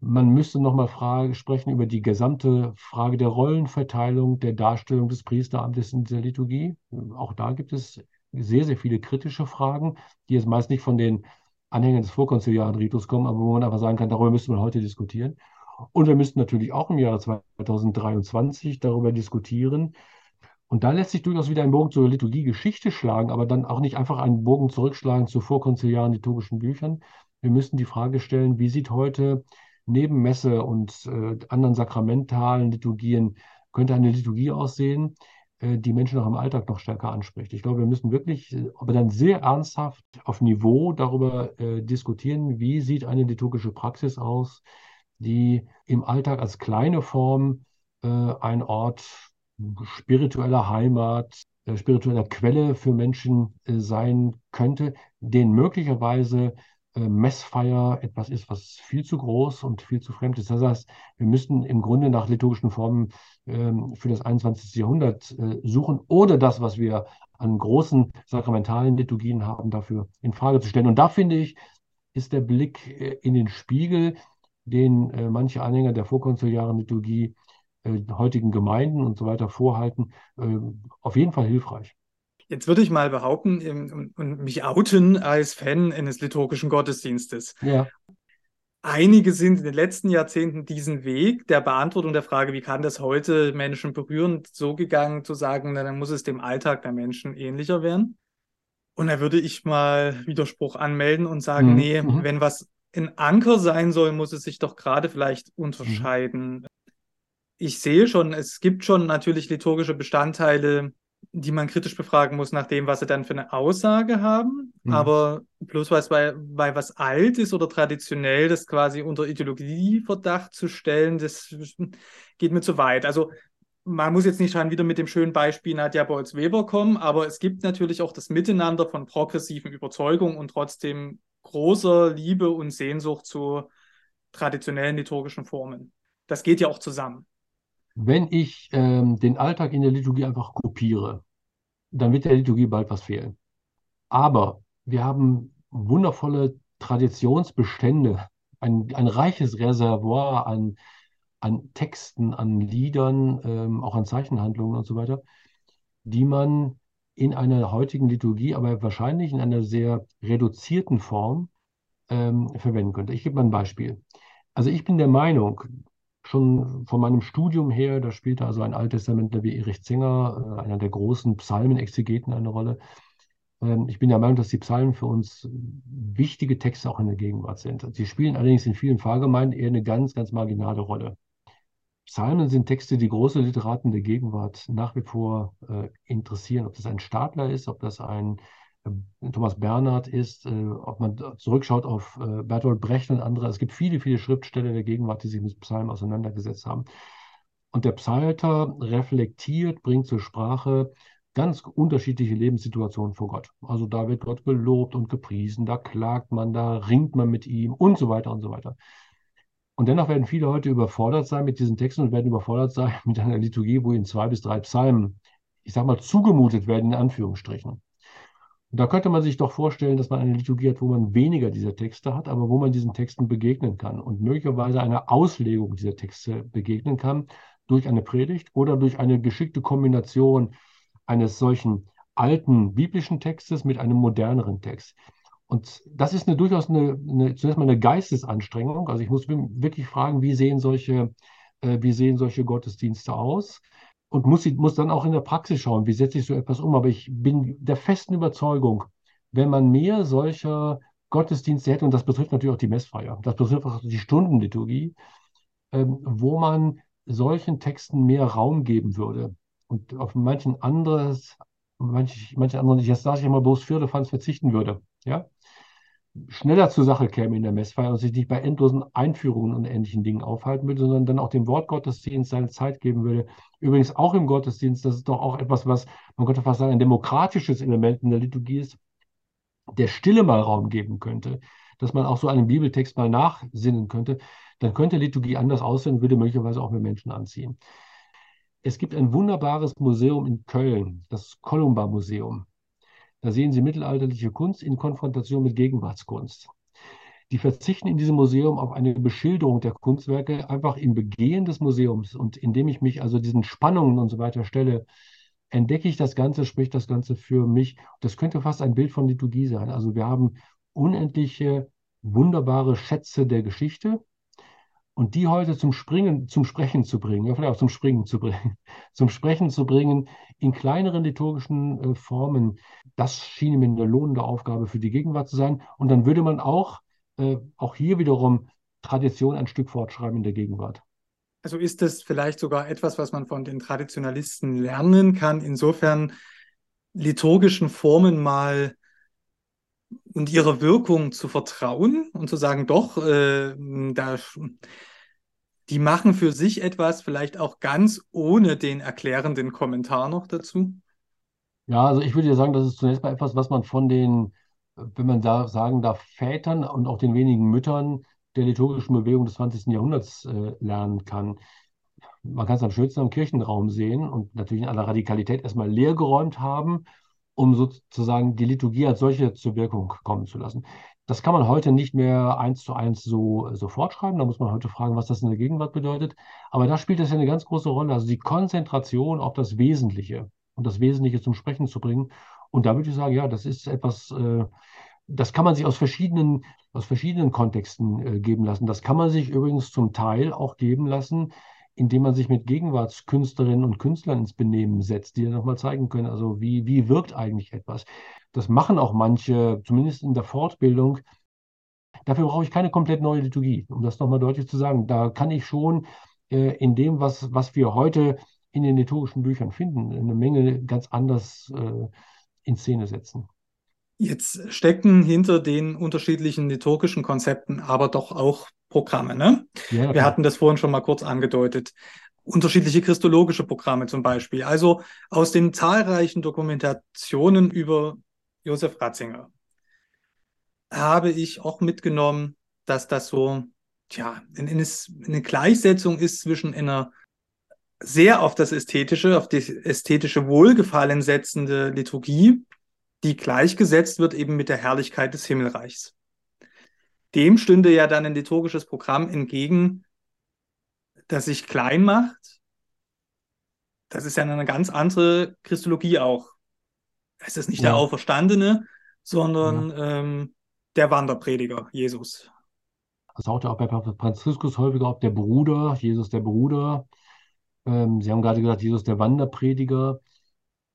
Man müsste nochmal sprechen über die gesamte Frage der Rollenverteilung, der Darstellung des Priesteramtes in der Liturgie. Auch da gibt es sehr, sehr viele kritische Fragen, die jetzt meist nicht von den Anhängern des vorkonziliaren Ritus kommen, aber wo man einfach sagen kann, darüber müsste man heute diskutieren. Und wir müssten natürlich auch im Jahre 2023 darüber diskutieren. Und da lässt sich durchaus wieder ein Bogen zur Liturgiegeschichte schlagen, aber dann auch nicht einfach einen Bogen zurückschlagen zu vorkonziliaren liturgischen Büchern. Wir müssen die Frage stellen, wie sieht heute neben Messe und äh, anderen sakramentalen Liturgien, könnte eine Liturgie aussehen, äh, die Menschen auch im Alltag noch stärker anspricht. Ich glaube, wir müssen wirklich, äh, aber dann sehr ernsthaft auf Niveau darüber äh, diskutieren, wie sieht eine liturgische Praxis aus, die im Alltag als kleine Form äh, ein Ort spiritueller Heimat, äh, spiritueller Quelle für Menschen sein könnte, den möglicherweise Messfeier etwas ist, was viel zu groß und viel zu fremd ist. Das heißt, wir müssten im Grunde nach liturgischen Formen ähm, für das 21. Jahrhundert äh, suchen oder das, was wir an großen sakramentalen Liturgien haben, dafür in Frage zu stellen. Und da finde ich, ist der Blick äh, in den Spiegel, den äh, manche Anhänger der vorkonsuliaren Liturgie äh, heutigen Gemeinden und so weiter vorhalten, äh, auf jeden Fall hilfreich.
Jetzt würde ich mal behaupten und mich outen als Fan eines liturgischen Gottesdienstes.
Ja.
Einige sind in den letzten Jahrzehnten diesen Weg der Beantwortung der Frage, wie kann das heute Menschen berühren, so gegangen zu sagen, na, dann muss es dem Alltag der Menschen ähnlicher werden. Und da würde ich mal Widerspruch anmelden und sagen, mhm. nee, mhm. wenn was ein Anker sein soll, muss es sich doch gerade vielleicht unterscheiden. Mhm. Ich sehe schon, es gibt schon natürlich liturgische Bestandteile, die man kritisch befragen muss nach dem, was sie dann für eine Aussage haben. Mhm. Aber bloß weil, weil was alt ist oder traditionell, das quasi unter Ideologieverdacht zu stellen, das geht mir zu weit. Also man muss jetzt nicht schon wieder mit dem schönen Beispiel Nadja Bolz-Weber kommen, aber es gibt natürlich auch das Miteinander von progressiven Überzeugungen und trotzdem großer Liebe und Sehnsucht zu traditionellen liturgischen Formen. Das geht ja auch zusammen.
Wenn ich ähm, den Alltag in der Liturgie einfach kopiere, dann wird der Liturgie bald was fehlen. Aber wir haben wundervolle Traditionsbestände, ein, ein reiches Reservoir an, an Texten, an Liedern, ähm, auch an Zeichenhandlungen und so weiter, die man in einer heutigen Liturgie, aber wahrscheinlich in einer sehr reduzierten Form ähm, verwenden könnte. Ich gebe mal ein Beispiel. Also ich bin der Meinung, schon von meinem Studium her, da spielte also ein Alttestamentler wie Erich Zinger, äh, einer der großen Psalmenexegeten, eine Rolle. Ähm, ich bin der Meinung, dass die Psalmen für uns wichtige Texte auch in der Gegenwart sind. Sie spielen allerdings in vielen Pfarrgemeinden eher eine ganz, ganz marginale Rolle. Psalmen sind Texte, die große Literaten der Gegenwart nach wie vor äh, interessieren. Ob das ein Stadler ist, ob das ein Thomas Bernhard ist, äh, ob man zurückschaut auf äh, Bertolt Brecht und andere. Es gibt viele, viele Schriftsteller der Gegenwart, die sich mit Psalmen auseinandergesetzt haben. Und der Psalter reflektiert, bringt zur Sprache ganz unterschiedliche Lebenssituationen vor Gott. Also da wird Gott gelobt und gepriesen, da klagt man, da ringt man mit ihm und so weiter und so weiter. Und dennoch werden viele heute überfordert sein mit diesen Texten und werden überfordert sein mit einer Liturgie, wo ihnen zwei bis drei Psalmen, ich sag mal, zugemutet werden, in Anführungsstrichen. Da könnte man sich doch vorstellen, dass man eine Liturgie hat, wo man weniger dieser Texte hat, aber wo man diesen Texten begegnen kann und möglicherweise einer Auslegung dieser Texte begegnen kann durch eine Predigt oder durch eine geschickte Kombination eines solchen alten biblischen Textes mit einem moderneren Text. Und das ist eine, durchaus eine, eine, zunächst mal eine Geistesanstrengung. Also ich muss wirklich fragen, wie sehen solche, äh, wie sehen solche Gottesdienste aus? Und muss, muss dann auch in der Praxis schauen, wie setze ich so etwas um. Aber ich bin der festen Überzeugung, wenn man mehr solcher Gottesdienste hätte, und das betrifft natürlich auch die Messfeier, das betrifft auch die Stundenliturgie, ähm, wo man solchen Texten mehr Raum geben würde. Und auf manchen anderes, manch, manche anderen, jetzt sage ich immer bloß Firlefanz verzichten würde, ja, schneller zur Sache käme in der Messfeier und sich nicht bei endlosen Einführungen und ähnlichen Dingen aufhalten würde, sondern dann auch dem Wortgottesdienst seine Zeit geben würde. Übrigens auch im Gottesdienst, das ist doch auch etwas, was, man könnte fast sagen, ein demokratisches Element in der Liturgie ist, der Stille mal Raum geben könnte, dass man auch so einen Bibeltext mal nachsinnen könnte, dann könnte Liturgie anders aussehen und würde möglicherweise auch mehr Menschen anziehen. Es gibt ein wunderbares Museum in Köln, das Columba Museum. Da sehen Sie mittelalterliche Kunst in Konfrontation mit Gegenwartskunst. Die verzichten in diesem Museum auf eine Beschilderung der Kunstwerke, einfach im Begehen des Museums. Und indem ich mich also diesen Spannungen und so weiter stelle, entdecke ich das Ganze, spricht das Ganze für mich. Das könnte fast ein Bild von Liturgie sein. Also wir haben unendliche, wunderbare Schätze der Geschichte, und die heute zum Springen, zum Sprechen zu bringen, ja, vielleicht auch zum Springen zu bringen, zum Sprechen zu bringen, in kleineren liturgischen äh, Formen, das schien mir eine lohnende Aufgabe für die Gegenwart zu sein. Und dann würde man auch, äh, auch hier wiederum Tradition ein Stück fortschreiben in der Gegenwart.
Also ist das vielleicht sogar etwas, was man von den Traditionalisten lernen kann, insofern liturgischen Formen mal und ihrer Wirkung zu vertrauen und zu sagen, doch, äh, da, die machen für sich etwas, vielleicht auch ganz ohne den erklärenden Kommentar noch dazu?
Ja, also ich würde ja sagen, das ist zunächst mal etwas, was man von den, wenn man da sagen darf, Vätern und auch den wenigen Müttern der liturgischen Bewegung des 20. Jahrhunderts äh, lernen kann. Man kann es am schönsten am Kirchenraum sehen und natürlich in aller Radikalität erstmal leergeräumt haben um sozusagen die Liturgie als solche zur Wirkung kommen zu lassen. Das kann man heute nicht mehr eins zu eins so, so fortschreiben. Da muss man heute fragen, was das in der Gegenwart bedeutet. Aber da spielt das ja eine ganz große Rolle. Also die Konzentration auf das Wesentliche und das Wesentliche zum Sprechen zu bringen. Und da würde ich sagen, ja, das ist etwas, äh, das kann man sich aus verschiedenen, aus verschiedenen Kontexten äh, geben lassen. Das kann man sich übrigens zum Teil auch geben lassen, indem man sich mit Gegenwartskünstlerinnen und Künstlern ins Benehmen setzt, die dann nochmal zeigen können, also wie, wie wirkt eigentlich etwas. Das machen auch manche, zumindest in der Fortbildung. Dafür brauche ich keine komplett neue Liturgie, um das nochmal deutlich zu sagen. Da kann ich schon äh, in dem, was, was wir heute in den liturgischen Büchern finden, eine Menge ganz anders äh, in Szene setzen.
Jetzt stecken hinter den unterschiedlichen liturgischen Konzepten aber doch auch Programme. Ne? Ja, Wir hatten das vorhin schon mal kurz angedeutet. Unterschiedliche christologische Programme zum Beispiel. Also aus den zahlreichen Dokumentationen über Josef Ratzinger habe ich auch mitgenommen, dass das so tja, eine Gleichsetzung ist zwischen einer sehr auf das Ästhetische, auf die ästhetische Wohlgefallen setzende Liturgie, die gleichgesetzt wird eben mit der Herrlichkeit des Himmelreichs dem stünde ja dann ein liturgisches Programm entgegen, das sich klein macht. Das ist ja eine ganz andere Christologie auch. Es ist nicht ja. der Auferstandene, sondern ja. ähm, der Wanderprediger, Jesus.
Das taucht ja auch bei Papst Franziskus häufiger auf, der Bruder, Jesus der Bruder. Ähm, Sie haben gerade gesagt, Jesus der Wanderprediger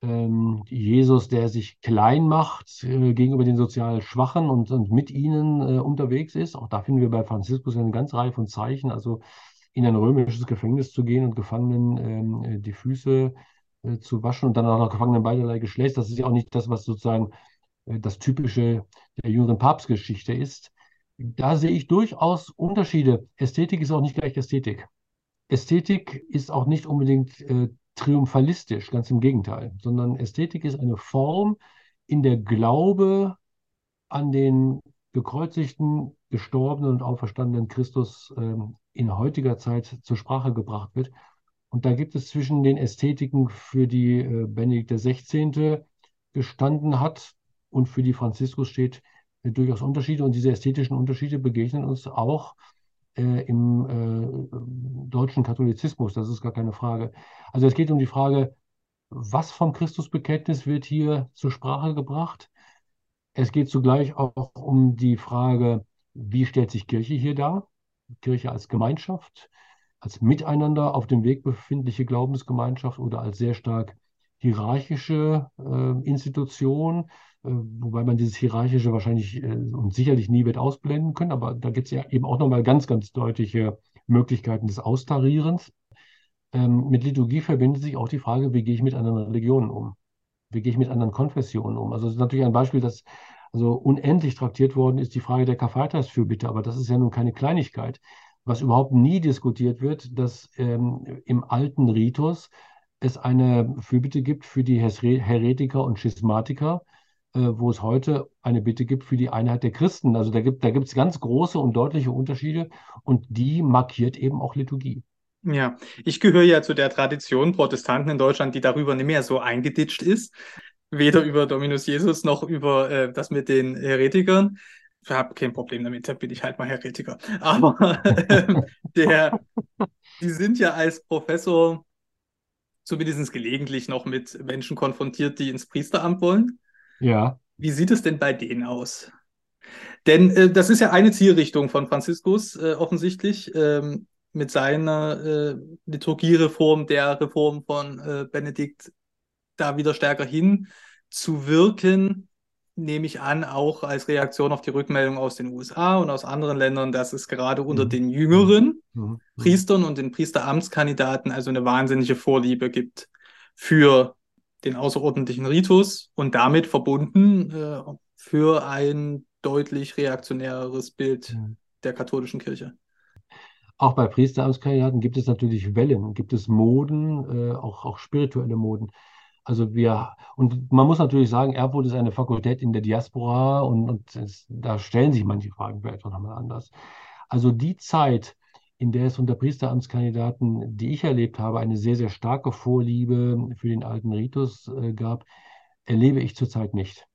ähm, Jesus, der sich klein macht äh, gegenüber den sozial Schwachen und, und mit ihnen äh, unterwegs ist. Auch da finden wir bei Franziskus eine ganze Reihe von Zeichen. Also in ein römisches Gefängnis zu gehen und Gefangenen ähm, äh, die Füße äh, zu waschen und dann auch noch Gefangenen beiderlei Geschlechts. Das ist ja auch nicht das, was sozusagen äh, das Typische der jüngeren Papstgeschichte ist. Da sehe ich durchaus Unterschiede. Ästhetik ist auch nicht gleich Ästhetik. Ästhetik ist auch nicht unbedingt äh, triumphalistisch, ganz im Gegenteil, sondern Ästhetik ist eine Form, in der Glaube an den gekreuzigten, gestorbenen und auferstandenen Christus ähm, in heutiger Zeit zur Sprache gebracht wird. Und da gibt es zwischen den Ästhetiken, für die äh, Benedikt XVI. gestanden hat, und für die Franziskus steht äh, durchaus Unterschiede. Und diese ästhetischen Unterschiede begegnen uns auch äh, im äh, deutschen Katholizismus, das ist gar keine Frage. Also es geht um die Frage, was vom Christusbekenntnis wird hier zur Sprache gebracht? Es geht zugleich auch um die Frage, wie stellt sich Kirche hier dar? Kirche als Gemeinschaft, als miteinander auf dem Weg befindliche Glaubensgemeinschaft oder als sehr stark hierarchische äh, Institution, äh, wobei man dieses Hierarchische wahrscheinlich äh, und sicherlich nie wird ausblenden können, aber da gibt es ja eben auch nochmal ganz, ganz deutliche Möglichkeiten des Austarierens. Ähm, mit Liturgie verbindet sich auch die Frage, wie gehe ich mit anderen Religionen um? Wie gehe ich mit anderen Konfessionen um? Also das ist natürlich ein Beispiel, das also unendlich traktiert worden ist, die Frage der Karfreitagsfürbitte, aber das ist ja nun keine Kleinigkeit. Was überhaupt nie diskutiert wird, dass ähm, im alten Ritus es eine Fürbitte gibt für die Heretiker und Schismatiker, wo es heute eine Bitte gibt für die Einheit der Christen. Also da gibt da es ganz große und deutliche Unterschiede und die markiert eben auch Liturgie.
Ja, ich gehöre ja zu der Tradition Protestanten in Deutschland, die darüber nicht mehr so eingeditscht ist. Weder über Dominus Jesus noch über äh, das mit den Heretikern. Ich habe kein Problem damit, da bin ich halt mal Heretiker. Aber äh, der, die sind ja als Professor zumindest gelegentlich noch mit Menschen konfrontiert, die ins Priesteramt wollen.
Ja.
Wie sieht es denn bei denen aus? Denn äh, das ist ja eine Zielrichtung von Franziskus äh, offensichtlich. Ähm, mit seiner äh, Liturgiereform, der Reform von äh, Benedikt, da wieder stärker hin zu wirken, nehme ich an, auch als Reaktion auf die Rückmeldung aus den USA und aus anderen Ländern, dass es gerade unter mhm. den jüngeren mhm. mhm. Priestern und den Priesteramtskandidaten also eine wahnsinnige Vorliebe gibt für den außerordentlichen Ritus und damit verbunden äh, für ein deutlich reaktionäreres Bild mhm. der katholischen Kirche.
Auch bei Priesteramtskandidaten gibt es natürlich Wellen, gibt es Moden, äh, auch, auch spirituelle Moden. Also wir, und man muss natürlich sagen, Erfurt ist eine Fakultät in der Diaspora und, und es, da stellen sich manche Fragen vielleicht auch nochmal anders. Also die Zeit, in der es unter Priesteramtskandidaten, die ich erlebt habe, eine sehr, sehr starke Vorliebe für den alten Ritus äh, gab, erlebe ich zurzeit nicht.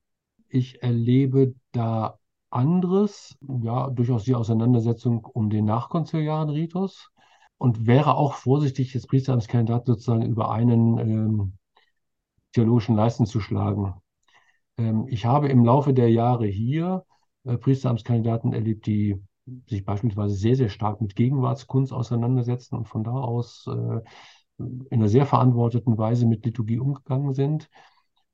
Ich erlebe da anderes, ja, durchaus die Auseinandersetzung um den nachkonziliaren Ritus und wäre auch vorsichtig, jetzt Priesteramtskandidat sozusagen über einen ähm, theologischen Leisten zu schlagen. Ähm, ich habe im Laufe der Jahre hier äh, Priesteramtskandidaten erlebt, die sich beispielsweise sehr, sehr stark mit Gegenwartskunst auseinandersetzen und von da aus äh, in einer sehr verantworteten Weise mit Liturgie umgegangen sind.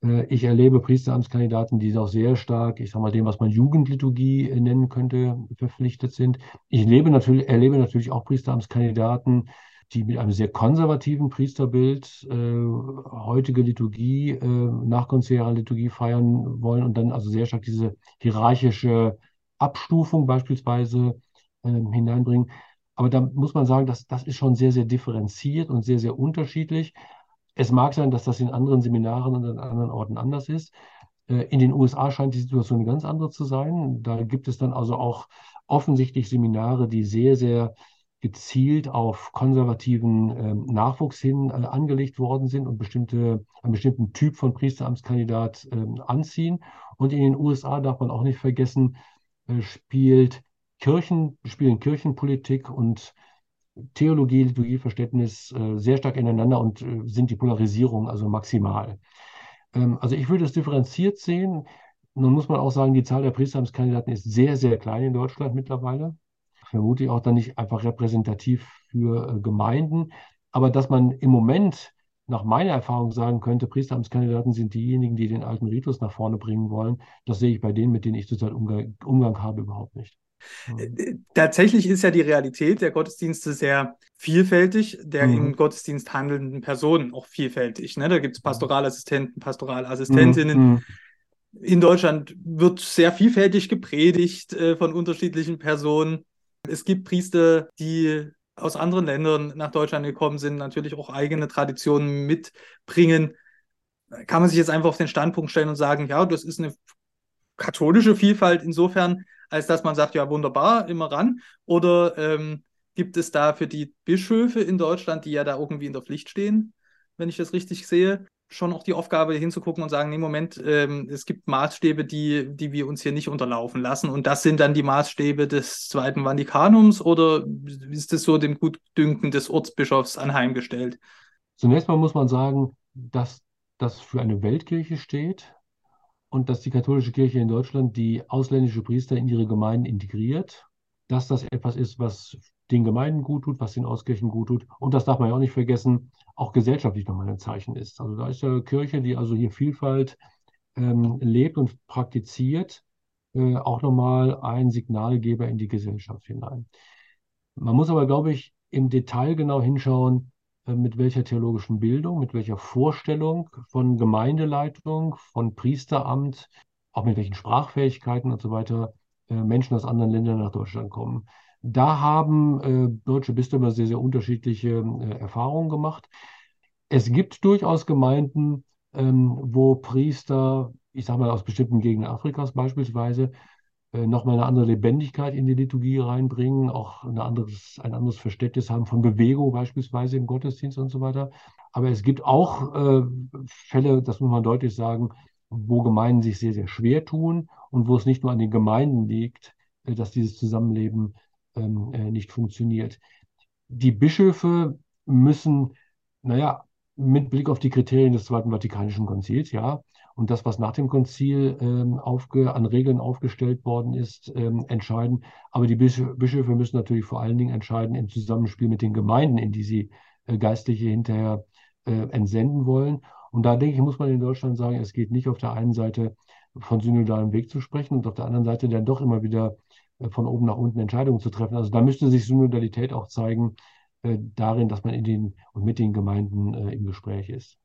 Äh, ich erlebe Priesteramtskandidaten, die auch sehr stark, ich sage mal, dem, was man Jugendliturgie äh, nennen könnte, verpflichtet sind. Ich erlebe natürlich, erlebe natürlich auch Priesteramtskandidaten, die mit einem sehr konservativen Priesterbild äh, heutige Liturgie, äh, nachkonziliare Liturgie feiern wollen und dann also sehr stark diese hierarchische Abstufung beispielsweise äh, hineinbringen. Aber da muss man sagen, dass das ist schon sehr, sehr differenziert und sehr, sehr unterschiedlich. Es mag sein, dass das in anderen Seminaren und an anderen Orten anders ist. Äh, in den USA scheint die Situation eine ganz andere zu sein. Da gibt es dann also auch offensichtlich Seminare, die sehr, sehr gezielt auf konservativen äh, Nachwuchs hin äh, angelegt worden sind und bestimmte, einen bestimmten Typ von Priesteramtskandidat äh, anziehen. Und in den USA darf man auch nicht vergessen, spielt Kirchen, spielen Kirchenpolitik und Theologie, Liturgieverständnis äh, sehr stark ineinander und äh, sind die Polarisierung also maximal. Ähm, also ich würde es differenziert sehen. Nun muss man auch sagen, die Zahl der Priesteramtskandidaten ist sehr, sehr klein in Deutschland mittlerweile vermutlich auch dann nicht einfach repräsentativ für äh, Gemeinden. Aber dass man im Moment nach meiner Erfahrung sagen könnte, Priesteramtskandidaten sind diejenigen, die den alten Ritus nach vorne bringen wollen, das sehe ich bei denen, mit denen ich zurzeit Umgang, Umgang habe, überhaupt nicht.
Äh, äh, tatsächlich ist ja die Realität der Gottesdienste sehr vielfältig, der mhm. im Gottesdienst handelnden Personen auch vielfältig. Ne? Da gibt es Pastoralassistenten, Pastoralassistentinnen. Mhm. In Deutschland wird sehr vielfältig gepredigt äh, von unterschiedlichen Personen. Es gibt Priester, die aus anderen Ländern nach Deutschland gekommen sind, natürlich auch eigene Traditionen mitbringen. Kann man sich jetzt einfach auf den Standpunkt stellen und sagen, ja, das ist eine katholische Vielfalt insofern, als dass man sagt, ja, wunderbar, immer ran. Oder ähm, gibt es da für die Bischöfe in Deutschland, die ja da irgendwie in der Pflicht stehen, wenn ich das richtig sehe, schon auch die Aufgabe hinzugucken und sagen, nee, Moment, ähm, es gibt Maßstäbe, die, die wir uns hier nicht unterlaufen lassen. Und das sind dann die Maßstäbe des Zweiten Vatikanums oder ist es so dem Gutdünken des Ortsbischofs anheimgestellt?
Zunächst mal muss man sagen, dass das für eine Weltkirche steht und dass die katholische Kirche in Deutschland die ausländische Priester in ihre Gemeinden integriert, dass das etwas ist, was den Gemeinden gut tut, was den Auskirchen gut tut. Und das darf man ja auch nicht vergessen, auch gesellschaftlich nochmal ein Zeichen ist. Also da ist ja Kirche, die also hier Vielfalt ähm, lebt und praktiziert, äh, auch nochmal ein Signalgeber in die Gesellschaft hinein. Man muss aber, glaube ich, im Detail genau hinschauen, äh, mit welcher theologischen Bildung, mit welcher Vorstellung von Gemeindeleitung, von Priesteramt, auch mit welchen Sprachfähigkeiten und so weiter äh, Menschen aus anderen Ländern nach Deutschland kommen. Da haben äh, deutsche Bistümer sehr, sehr unterschiedliche äh, Erfahrungen gemacht. Es gibt durchaus Gemeinden, ähm, wo Priester, ich sage mal aus bestimmten Gegenden Afrikas beispielsweise, äh, nochmal eine andere Lebendigkeit in die Liturgie reinbringen, auch ein anderes, ein anderes Verständnis haben von Bewegung beispielsweise im Gottesdienst und so weiter. Aber es gibt auch äh, Fälle, das muss man deutlich sagen, wo Gemeinden sich sehr, sehr schwer tun und wo es nicht nur an den Gemeinden liegt, äh, dass dieses Zusammenleben ähm, äh, nicht funktioniert. Die Bischöfe müssen, naja, mit Blick auf die Kriterien des Zweiten Vatikanischen Konzils, ja, und das, was nach dem Konzil ähm, aufge, an Regeln aufgestellt worden ist, ähm, entscheiden. Aber die Bischöfe müssen natürlich vor allen Dingen entscheiden im Zusammenspiel mit den Gemeinden, in die sie äh, Geistliche hinterher äh, entsenden wollen. Und da denke ich, muss man in Deutschland sagen, es geht nicht auf der einen Seite von synodalem Weg zu sprechen und auf der anderen Seite dann doch immer wieder von oben nach unten Entscheidungen zu treffen. Also da müsste sich Synodalität auch zeigen, äh, darin, dass man in den und mit den Gemeinden äh, im Gespräch ist.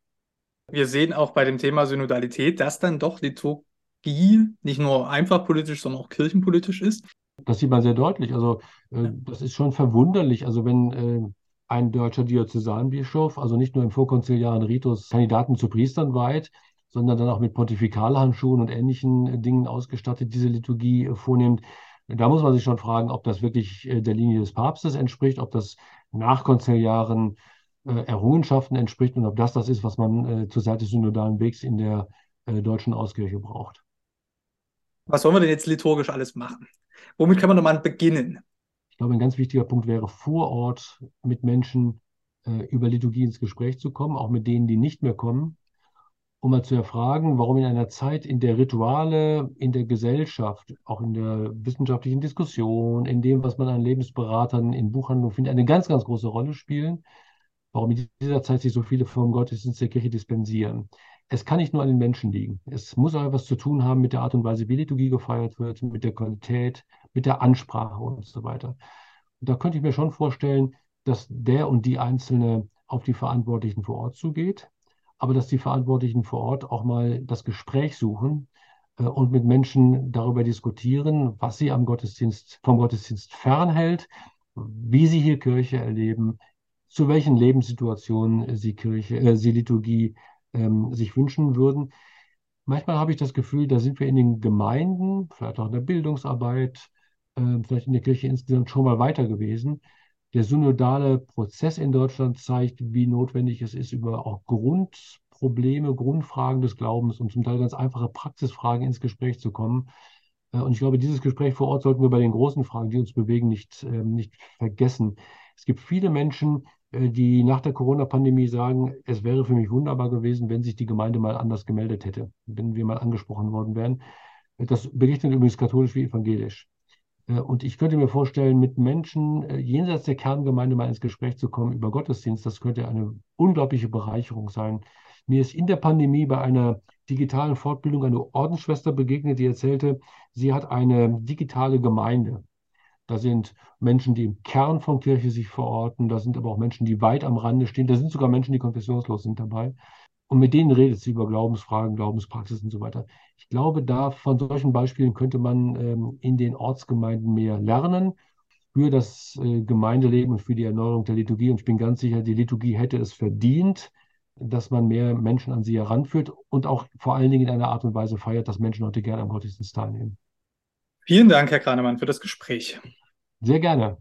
Wir sehen auch bei dem Thema Synodalität, dass dann doch Liturgie nicht nur einfach politisch, sondern auch kirchenpolitisch ist.
Das sieht man sehr deutlich. Also äh, das ist schon verwunderlich. Also wenn äh, ein deutscher Diözesanbischof, also nicht nur im vorkonziliaren Ritus Kandidaten zu Priestern weiht, sondern dann auch mit Pontifikalhandschuhen und ähnlichen Dingen ausgestattet diese Liturgie vornimmt, da muss man sich schon fragen, ob das wirklich äh, der Linie des Papstes entspricht, ob das nachkonziliaren äh, Errungenschaften entspricht und ob das das ist, was man äh, zur Seite des synodalen Wegs in der deutschen Auskirche braucht.
Was sollen wir denn jetzt liturgisch alles machen? Womit kann man nochmal beginnen?
Ich glaube, ein ganz wichtiger Punkt wäre, vor Ort mit Menschen über Liturgie ins Gespräch zu kommen, auch mit denen, die nicht mehr kommen um mal zu erfragen, warum in einer Zeit, in der Rituale in der Gesellschaft, auch in der wissenschaftlichen Diskussion, in dem, was man an Lebensberatern in Buchhandlungen findet, eine ganz, ganz große Rolle spielen, warum in dieser Zeit sich so viele vom Gottesdienst der Kirche dispensieren. Es kann nicht nur an den Menschen liegen. Es muss auch etwas zu tun haben mit der Art und Weise, wie Liturgie gefeiert wird, mit der Qualität, mit der Ansprache und so weiter. Und da könnte ich mir schon vorstellen, dass der und die Einzelne auf die Verantwortlichen vor Ort zugeht, aber dass die Verantwortlichen vor Ort auch mal das Gespräch suchen äh, und mit Menschen darüber diskutieren, was sie am Gottesdienst, vom Gottesdienst fernhält, wie sie hier Kirche erleben, zu welchen Lebenssituationen sie Kirche, äh, sie Liturgie ähm, sich wünschen würden. Manchmal habe ich das Gefühl, da sind wir in den Gemeinden, vielleicht auch in der Bildungsarbeit, äh, vielleicht in der Kirche insgesamt schon mal weiter gewesen der synodale Prozess in Deutschland zeigt, wie notwendig es ist, über auch Grundprobleme, Grundfragen des Glaubens und zum Teil ganz einfache Praxisfragen ins Gespräch zu kommen. Äh, und ich glaube, dieses Gespräch vor Ort sollten wir bei den großen Fragen, die uns bewegen, nicht, ähm, nicht vergessen. Es gibt viele Menschen, äh, die nach der Corona-Pandemie sagen, es wäre für mich wunderbar gewesen, wenn sich die Gemeinde mal anders gemeldet hätte, wenn wir mal angesprochen worden wären. Das berichtet übrigens katholisch wie evangelisch. Äh, und ich könnte mir vorstellen, mit Menschen äh, jenseits der Kerngemeinde mal ins Gespräch zu kommen über Gottesdienst, das könnte eine unglaubliche Bereicherung sein. Mir ist in der Pandemie bei einer digitalen Fortbildung eine Ordensschwester begegnet, die erzählte, sie hat eine digitale Gemeinde. Da sind Menschen, die im Kern von Kirche sich verorten, da sind aber auch Menschen, die weit am Rande stehen, da sind sogar Menschen, die konfessionslos sind dabei. Und mit denen redet sie über Glaubensfragen, Glaubenspraxis und so weiter. Ich glaube, da von solchen Beispielen könnte man ähm, in den Ortsgemeinden mehr lernen für das äh, Gemeindeleben und für die Erneuerung der Liturgie. Und ich bin ganz sicher, die Liturgie hätte es verdient, dass man mehr Menschen an sie heranführt und auch vor allen Dingen in einer Art und Weise feiert, dass Menschen heute gerne am Gottesdienst teilnehmen.
Vielen Dank, Herr Kranemann, für das Gespräch.
Sehr gerne.